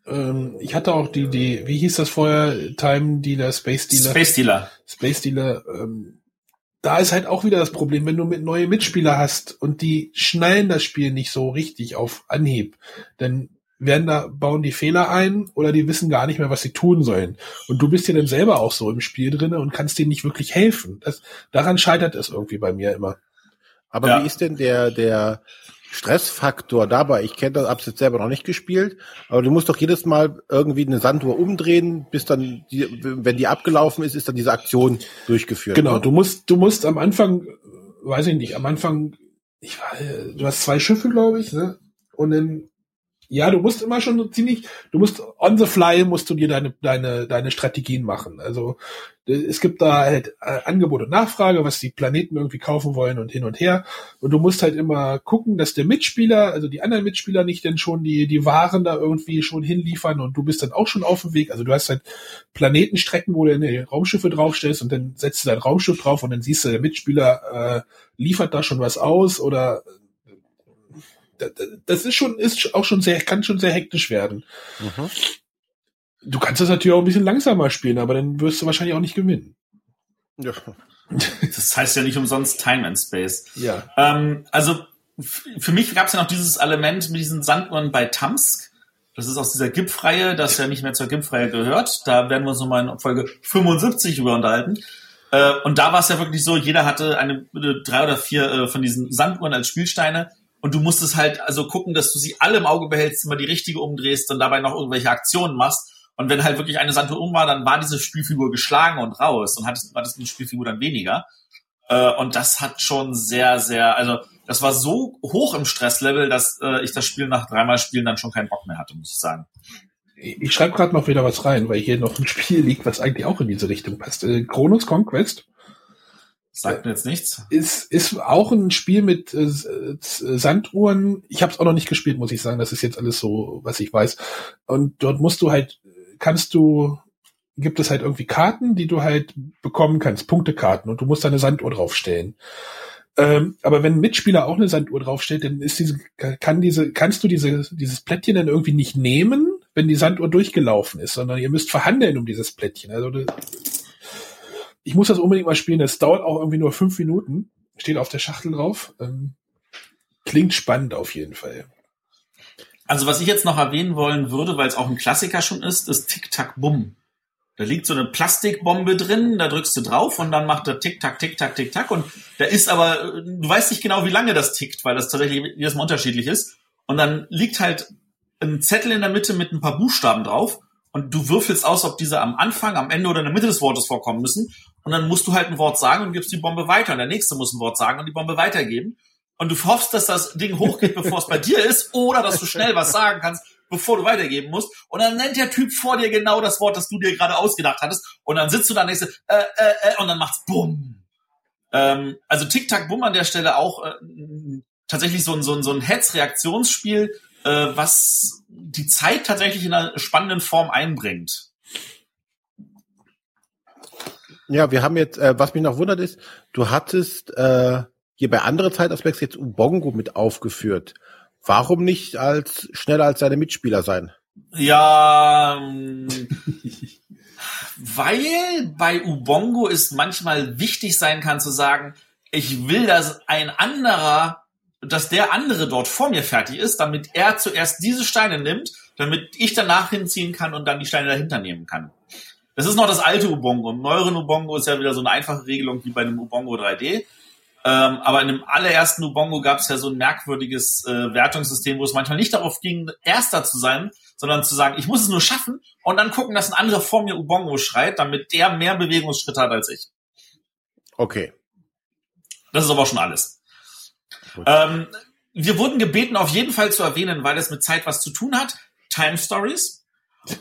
Ähm, ich hatte auch die, die, wie hieß das vorher? Time Dealer, Space Dealer. Space Dealer. Space Dealer. Ähm, da ist halt auch wieder das Problem, wenn du mit neue Mitspieler hast und die schnallen das Spiel nicht so richtig auf Anhieb, dann werden da, bauen die Fehler ein oder die wissen gar nicht mehr, was sie tun sollen. Und du bist ja dann selber auch so im Spiel drinne und kannst denen nicht wirklich helfen. Das, daran scheitert es irgendwie bei mir immer. Aber ja. wie ist denn der, der Stressfaktor dabei? Ich kenne das, hab's jetzt selber noch nicht gespielt, aber du musst doch jedes Mal irgendwie eine Sanduhr umdrehen, bis dann, die, wenn die abgelaufen ist, ist dann diese Aktion durchgeführt. Genau, ne? du musst, du musst am Anfang, weiß ich nicht, am Anfang, ich war, du hast zwei Schiffe, glaube ich, ne? Und dann ja, du musst immer schon ziemlich, du musst on the fly musst du dir deine deine deine Strategien machen. Also es gibt da halt äh, Angebot und Nachfrage, was die Planeten irgendwie kaufen wollen und hin und her. Und du musst halt immer gucken, dass der Mitspieler, also die anderen Mitspieler nicht denn schon die die Waren da irgendwie schon hinliefern und du bist dann auch schon auf dem Weg. Also du hast halt Planetenstrecken, wo du deine Raumschiffe draufstellst und dann setzt du dein Raumschiff drauf und dann siehst du, der Mitspieler äh, liefert da schon was aus oder das ist schon, ist auch schon sehr, kann schon sehr hektisch werden. Mhm. Du kannst das natürlich auch ein bisschen langsamer spielen, aber dann wirst du wahrscheinlich auch nicht gewinnen. Ja. Das heißt ja nicht umsonst Time and Space. Ja. Ähm, also für mich gab es ja noch dieses Element mit diesen Sanduhren bei Tamsk. Das ist aus dieser GIMP-Reihe, das ja nicht mehr zur GIMP-Reihe gehört. Da werden wir uns nochmal in Folge 75 über unterhalten. Äh, und da war es ja wirklich so, jeder hatte eine, eine drei oder vier äh, von diesen Sanduhren als Spielsteine und du musstest halt also gucken, dass du sie alle im Auge behältst, immer die richtige umdrehst und dabei noch irgendwelche Aktionen machst. Und wenn halt wirklich eine Sanduhr um war, dann war diese Spielfigur geschlagen und raus und hattest, hattest eine Spielfigur dann weniger. Äh, und das hat schon sehr, sehr, also das war so hoch im Stresslevel, dass äh, ich das Spiel nach dreimal Spielen dann schon keinen Bock mehr hatte, muss ich sagen. Ich schreibe gerade noch wieder was rein, weil hier noch ein Spiel liegt, was eigentlich auch in diese Richtung passt. Äh, Chronos Conquest. Sagt mir jetzt nichts. Ist, ist auch ein Spiel mit äh, äh Sanduhren. Ich habe es auch noch nicht gespielt, muss ich sagen. Das ist jetzt alles so, was ich weiß. Und dort musst du halt, kannst du, gibt es halt irgendwie Karten, die du halt bekommen kannst, Punktekarten, und du musst deine Sanduhr draufstellen. Ähm, aber wenn ein Mitspieler auch eine Sanduhr draufstellt, dann ist diese, kann diese, kannst du diese, dieses Plättchen dann irgendwie nicht nehmen, wenn die Sanduhr durchgelaufen ist, sondern ihr müsst verhandeln um dieses Plättchen. Also ich muss das unbedingt mal spielen. Es dauert auch irgendwie nur fünf Minuten. Steht auf der Schachtel drauf. Ähm, klingt spannend auf jeden Fall. Also was ich jetzt noch erwähnen wollen würde, weil es auch ein Klassiker schon ist, ist Tic-Tac-Bumm. Da liegt so eine Plastikbombe drin, da drückst du drauf und dann macht er Tick-Tack, Tick-Tack, Tick-Tack und da ist aber, du weißt nicht genau, wie lange das tickt, weil das tatsächlich jedes Mal unterschiedlich ist. Und dann liegt halt ein Zettel in der Mitte mit ein paar Buchstaben drauf und du würfelst aus, ob diese am Anfang, am Ende oder in der Mitte des Wortes vorkommen müssen. Und dann musst du halt ein Wort sagen und gibst die Bombe weiter. Und der nächste muss ein Wort sagen und die Bombe weitergeben. Und du hoffst, dass das Ding hochgeht, bevor es bei dir ist, oder dass du schnell was sagen kannst, bevor du weitergeben musst. Und dann nennt der Typ vor dir genau das Wort, das du dir gerade ausgedacht hattest. Und dann sitzt du da und denkst, äh, äh, äh, und dann macht's bumm. Ähm, also Tic-Tac-Bumm an der Stelle auch äh, tatsächlich so ein, so ein, so ein Hetzreaktionsspiel, äh, was die Zeit tatsächlich in einer spannenden Form einbringt. Ja, wir haben jetzt, äh, was mich noch wundert ist, du hattest äh, hier bei andere Zeitaspekte jetzt Ubongo mit aufgeführt. Warum nicht als schneller als seine Mitspieler sein? Ja, ähm, weil bei Ubongo es manchmal wichtig sein kann zu sagen, ich will, dass ein anderer, dass der andere dort vor mir fertig ist, damit er zuerst diese Steine nimmt, damit ich danach hinziehen kann und dann die Steine dahinter nehmen kann. Das ist noch das alte Ubongo. Im neueren Ubongo ist ja wieder so eine einfache Regelung wie bei einem Ubongo 3D. Ähm, aber in dem allerersten Ubongo gab es ja so ein merkwürdiges äh, Wertungssystem, wo es manchmal nicht darauf ging, Erster zu sein, sondern zu sagen, ich muss es nur schaffen und dann gucken, dass ein anderer vor mir Ubongo schreit, damit der mehr Bewegungsschritte hat als ich. Okay. Das ist aber schon alles. Ähm, wir wurden gebeten, auf jeden Fall zu erwähnen, weil es mit Zeit was zu tun hat. Time Stories.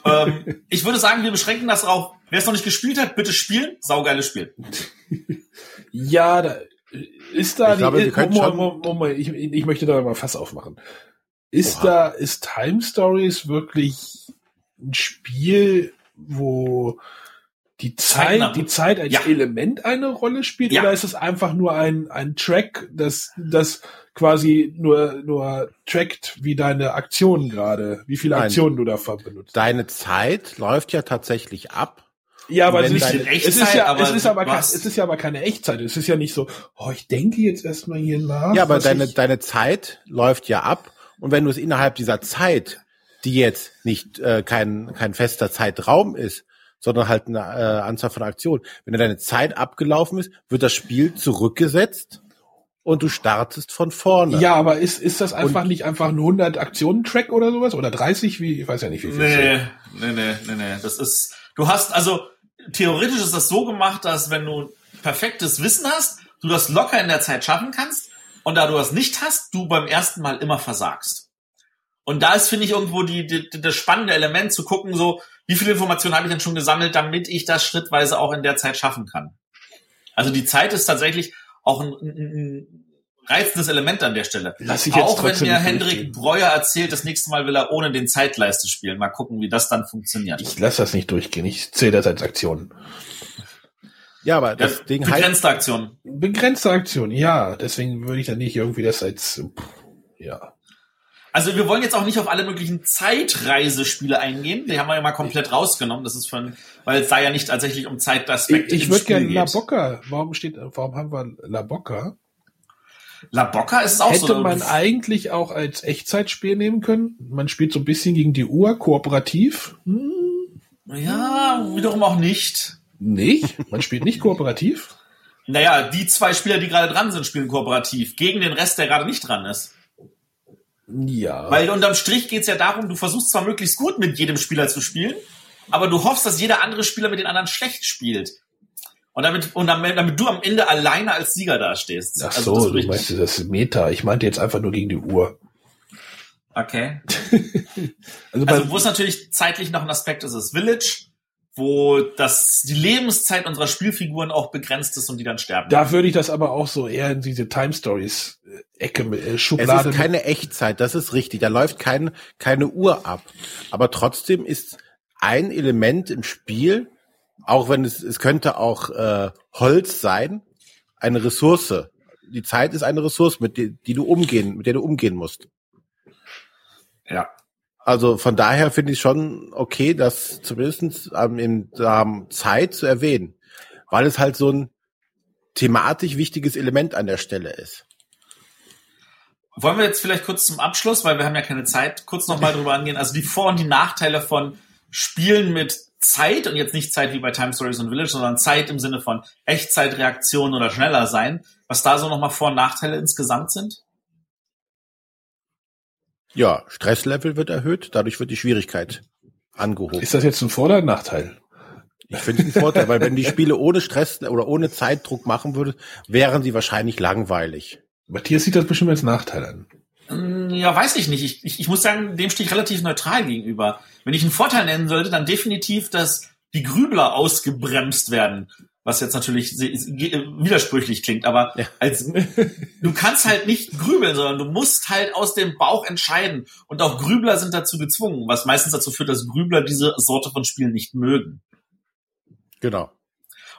ähm, ich würde sagen, wir beschränken das auf, wer es noch nicht gespielt hat, bitte spielen. Saugeiles Spiel. Ja, da ist da Ich glaube, wir die, Moment, schon- Moment, Moment, ich, ich möchte da mal Fass aufmachen. Ist da, ist Time Stories wirklich ein Spiel, wo die Zeitnah. Zeit, die Zeit als Ja. Element eine Rolle spielt, Ja. oder ist es einfach nur ein, ein Track, das, das quasi nur, nur trackt, wie deine Aktionen gerade, wie viele Nein. Aktionen du davon benutzt? Deine Zeit läuft ja tatsächlich ab. Ja, aber es ist, deine es ist ja, aber es ist aber, kein, es ist ja aber keine Echtzeit. Es ist ja nicht so, oh, ich denke jetzt erstmal hier nach. Ja, aber deine, ich, deine Zeit läuft ja ab. Und wenn du es innerhalb dieser Zeit, die jetzt nicht äh, kein, kein fester Zeitraum ist, sondern halt eine äh, Anzahl von Aktionen, wenn deine Zeit abgelaufen ist, wird das Spiel zurückgesetzt und du startest von vorne. ja, aber ist, ist das einfach nicht einfach ein 100 Aktionen Track oder sowas oder 30 wie ich weiß ja nicht wie viel. es Nee, nee, nee, nee, nee. Das ist, du hast, also, theoretisch ist das so gemacht, dass wenn du perfektes Wissen hast, du das locker in der Zeit schaffen kannst und da du das nicht hast, du beim ersten Mal immer versagst. Und da ist, finde ich, irgendwo die, die, das spannende Element zu gucken, so, wie viel Informationen habe ich denn schon gesammelt, damit ich das schrittweise auch in der Zeit schaffen kann. Also die Zeit ist tatsächlich auch ein, ein, ein reizendes Element an der Stelle. Lass ich jetzt Auch wenn mir Hendrik. Breuer erzählt, das nächste Mal will er ohne den Zeitleiste spielen. Mal gucken, wie das dann funktioniert. Ich lasse das nicht durchgehen. Ich zähle das als Aktion. Ja, aber das Ja, Ding heißt, begrenzte Aktion. Begrenzte Aktion, ja. Deswegen würde ich dann nicht irgendwie das als, pff, ja. Also wir wollen jetzt auch nicht auf alle möglichen Zeitreisespiele eingehen. Die haben wir ja mal komplett rausgenommen. Das ist von, weil es da ja nicht tatsächlich um Ich, Zeitaspekte ich im würde gerne La. Bocca. Warum steht, warum haben wir La Bocca? La Bocca ist auch Hätte so. man eigentlich auch als Echtzeitspiel nehmen können. Man spielt so ein bisschen gegen die Uhr, kooperativ. Hm, ja, wiederum auch nicht. nicht. Man spielt nicht kooperativ. Naja, die zwei Spieler, die gerade dran sind, spielen kooperativ gegen den Rest, der gerade nicht dran ist. Ja. Weil unterm Strich geht's ja darum, du versuchst zwar möglichst gut mit jedem Spieler zu spielen, aber du hoffst, dass jeder andere Spieler mit den anderen schlecht spielt. Und damit, und damit, damit du am Ende alleine als Sieger dastehst. Ach Also so, das du meinst das Meta. Ich meinte jetzt einfach nur gegen die Uhr. Okay. Also, Also wo es natürlich zeitlich noch ein Aspekt ist, ist Village, wo das, die Lebenszeit unserer Spielfiguren auch begrenzt ist und die dann sterben. da würde ich das aber auch so eher in diese Time Stories äh, Ecke äh, es Schublade. ist keine Echtzeit, das ist richtig. Da läuft kein, keine Uhr ab. Aber trotzdem ist ein Element im Spiel, auch wenn es, es könnte auch äh, Holz sein, eine Ressource. Die Zeit ist eine Ressource, mit der, die du umgehen, mit der du umgehen musst. Ja. Also von daher finde ich schon okay, das zumindest ähm, in ähm, Zeit zu erwähnen, weil es halt so ein thematisch wichtiges Element an der Stelle ist. Wollen wir jetzt vielleicht kurz zum Abschluss, weil wir haben ja keine Zeit, kurz nochmal drüber angehen. Also die Vor- und die Nachteile von Spielen mit Zeit und jetzt nicht Zeit wie bei Time Stories und Village, sondern Zeit im Sinne von Echtzeitreaktion oder schneller sein. Was da so nochmal Vor- und Nachteile insgesamt sind? Ja, Stresslevel wird erhöht, dadurch wird die Schwierigkeit angehoben. Ist das jetzt ein Vor- oder ein Nachteil? Ich finde es ein Vorteil, weil wenn die Spiele ohne Stress oder ohne Zeitdruck machen würde, wären sie wahrscheinlich langweilig. Matthias sieht das bestimmt als Nachteil an. Mm, Ja, weiß ich nicht. Ich, ich, ich muss sagen, dem stehe ich relativ neutral gegenüber. Wenn ich einen Vorteil nennen sollte, dann definitiv, dass die Grübler ausgebremst werden. Was jetzt natürlich widersprüchlich klingt, aber Ja. als du kannst halt nicht grübeln, sondern du musst halt aus dem Bauch entscheiden. Und auch Grübler sind dazu gezwungen, was meistens dazu führt, dass Grübler diese Sorte von Spielen nicht mögen. Genau.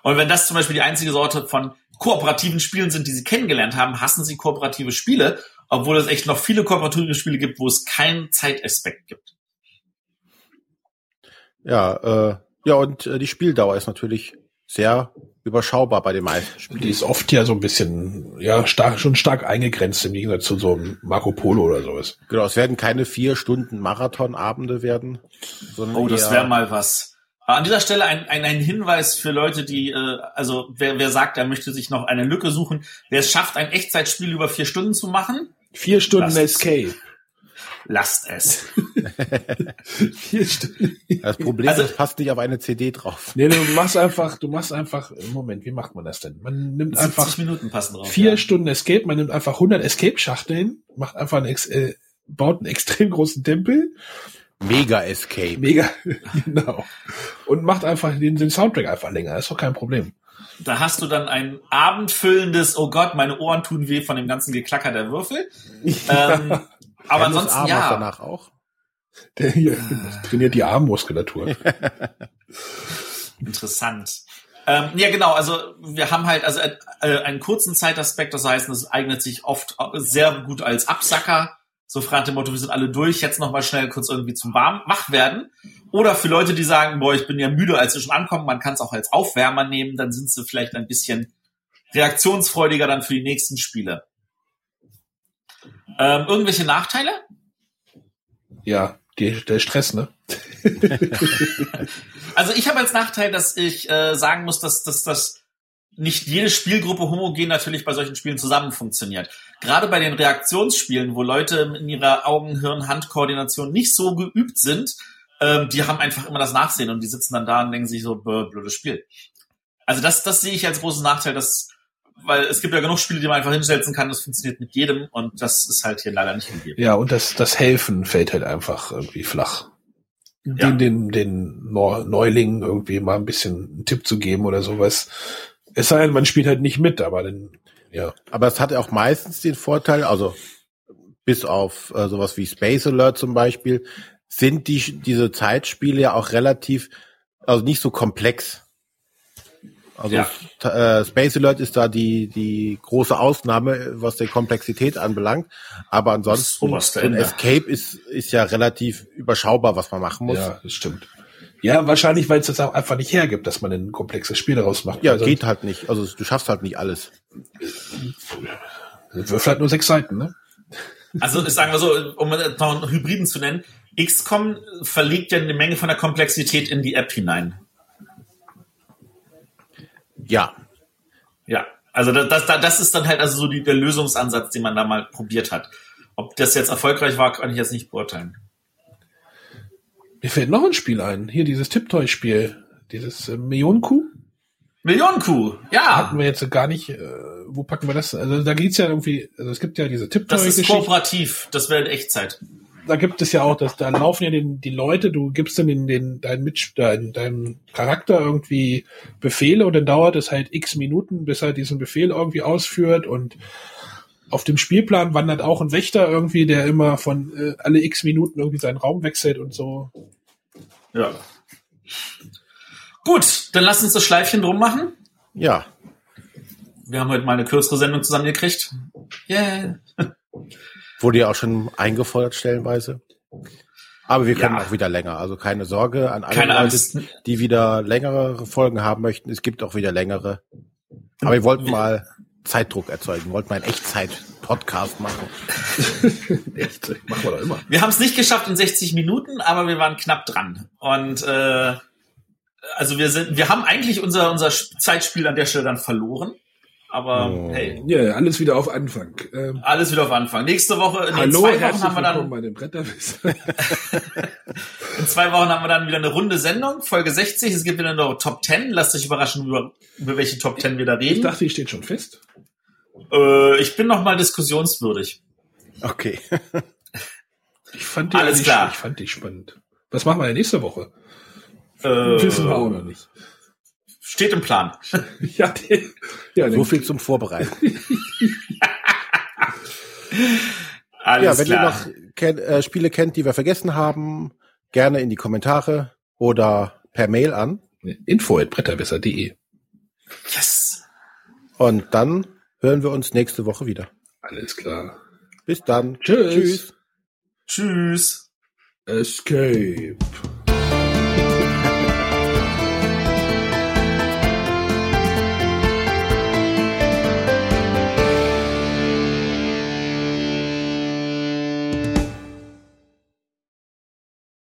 Und wenn das zum Beispiel die einzige Sorte von kooperativen Spielen sind, die sie kennengelernt haben, hassen sie kooperative Spiele, obwohl es echt noch viele kooperative Spiele gibt, wo es keinen Zeitaspekt gibt. Ja, äh, ja, und äh, die Spieldauer ist natürlich sehr überschaubar bei den meisten Spielen. Die ist oft ja so ein bisschen, ja, stark, schon stark eingegrenzt im Gegensatz zu so einem Marco Polo oder sowas. Genau, es werden keine vier Stunden Marathonabende werden, sondern Oh, das wäre mal was. Aber an dieser Stelle ein, ein, ein Hinweis für Leute, die, äh, also wer, wer sagt, er möchte sich noch eine Lücke suchen, wer es schafft, ein Echtzeitspiel über vier Stunden zu machen, Vier Stunden Escape. Lasst es. Das Problem Also- ist, es passt nicht auf eine CD drauf. Nee, du machst einfach, du machst einfach, Moment, wie macht man das denn? Man nimmt 70 einfach Minuten passen drauf. vier ja. Stunden Escape, man nimmt einfach 100 Escape-Schachteln, macht einfach einen, Ex äh, baut einen extrem großen Tempel, Mega Escape. mega, genau, und macht einfach den, den Soundtrack einfach länger, ist doch kein Problem. Da hast du dann ein abendfüllendes, oh Gott, meine Ohren tun weh von dem ganzen Geklacker der Würfel. Ähm, aber Hennes ansonsten Arm ja. danach auch. Der hier trainiert die Armmuskulatur. Interessant. Ähm, ja, genau. Also wir haben halt also äh, äh, einen kurzen Zeitaspekt. Das heißt, es eignet sich oft sehr gut als Absacker. So frei nach dem Motto, wir sind alle durch, jetzt noch mal schnell kurz irgendwie zum warm wach werden. Oder für Leute, die sagen, boah, ich bin ja müde, als wir schon ankommen, man kann es auch als Aufwärmer nehmen, dann sind sie vielleicht ein bisschen reaktionsfreudiger dann für die nächsten Spiele. Ähm, irgendwelche Nachteile? Ja, die, der Stress, ne? Also ich habe als Nachteil, dass ich äh, sagen muss, dass, dass, dass nicht jede Spielgruppe homogen natürlich bei solchen Spielen zusammen funktioniert. Gerade bei den Reaktionsspielen, wo Leute in ihrer Augen-Hirn-Hand-Koordination nicht so geübt sind, ähm, die haben einfach immer das Nachsehen und die sitzen dann da und denken sich so, blödes Spiel. Also das, das sehe ich als großen Nachteil, dass, weil es gibt ja genug Spiele, die man einfach hinsetzen kann, das funktioniert mit jedem und das ist halt hier leider nicht gegeben. Ja, und das, das Helfen fällt halt einfach irgendwie flach. Ja. Den, den, den Neu- Neulingen irgendwie mal ein bisschen einen Tipp zu geben oder sowas. Es sei denn, man spielt halt nicht mit, aber dann, ja. Aber es hat auch meistens den Vorteil, also bis auf äh, sowas wie Space Alert zum Beispiel, sind die diese Zeitspiele ja auch relativ, also nicht so komplex. Also Ja. äh, Space Alert ist da die die große Ausnahme, was die Komplexität anbelangt. Aber ansonsten so ein. Escape ist ist ja relativ überschaubar, was man machen muss. Ja, das stimmt. Ja, wahrscheinlich, weil es das auch einfach nicht hergibt, dass man ein komplexes Spiel daraus macht. Ja, Also, geht halt nicht. Also du schaffst halt nicht alles. Würfel halt nur sechs Seiten, ne? Also sagen wir so, um noch einen Hybriden zu nennen, XCOM verlegt ja eine Menge von der Komplexität in die App hinein. Ja, Ja, also das, das, das ist dann halt also so die, der Lösungsansatz, den man da mal probiert hat. Ob das jetzt erfolgreich war, kann ich jetzt nicht beurteilen. Mir fällt noch ein Spiel ein. Hier, dieses Tipptoy-Spiel. Dieses äh, Millionenkuh. Millionenkuh, ja, Hatten wir jetzt gar nicht, äh, wo packen wir das? Also da geht's ja irgendwie, also es gibt ja diese das ist kooperativ, das wäre in Echtzeit. Da gibt es ja auch, dass da laufen ja den, die Leute, du gibst dann den, den deinen Mitsch deinen, deinem Charakter irgendwie Befehle und dann dauert es halt x Minuten, bis er diesen Befehl irgendwie ausführt und auf dem Spielplan wandert auch ein Wächter irgendwie, der immer von äh, alle x Minuten irgendwie seinen Raum wechselt und so. Ja. Gut, dann lass uns das Schleifchen drum machen. ja. Wir haben heute mal eine kürzere Sendung zusammengekriegt. Yeah. Wurde ja auch schon eingefordert stellenweise. Aber wir können Ja. auch wieder länger. Also keine Sorge an alle Keine Leute, Angst. die wieder längere Folgen haben möchten. Es gibt auch wieder längere. Aber wir wollten mal Zeitdruck erzeugen. Wollten mal einen Echtzeit-Podcast machen. Echt, machen wir doch immer. Wir haben es nicht geschafft in 60 Minuten, aber wir waren knapp dran. Und äh, also wir sind, wir haben eigentlich unser unser Zeitspiel an der Stelle dann verloren. Aber Oh. hey, Ja, alles wieder auf Anfang. Ähm, alles wieder auf Anfang. Nächste Woche, in hallo, zwei Wochen haben wir dann, bei Bretterwisser. in zwei Wochen haben wir dann wieder eine runde Sendung, Folge 60. Es gibt wieder eine Top 10. Lasst euch überraschen, über, über welche Top 10 wir da Ich reden. dachte, die steht schon fest. äh, ich bin noch mal diskussionswürdig. Okay. Ich fand die Alles klar. Ich fand die spannend. Was machen wir denn nächste Woche? Äh, Wissen wir auch noch nicht. Steht im Plan. Ja, die, ja, So den- viel zum Vorbereiten. Alles ja, wenn klar. ihr noch ken äh, Spiele kennt, die wir vergessen haben, gerne in die Kommentare oder per Mail an. info at bretterwisser.de. yes. Und dann hören wir uns nächste Woche wieder. Alles klar. Bis dann. Tschüss. Tschüss. Tschüss. Escape.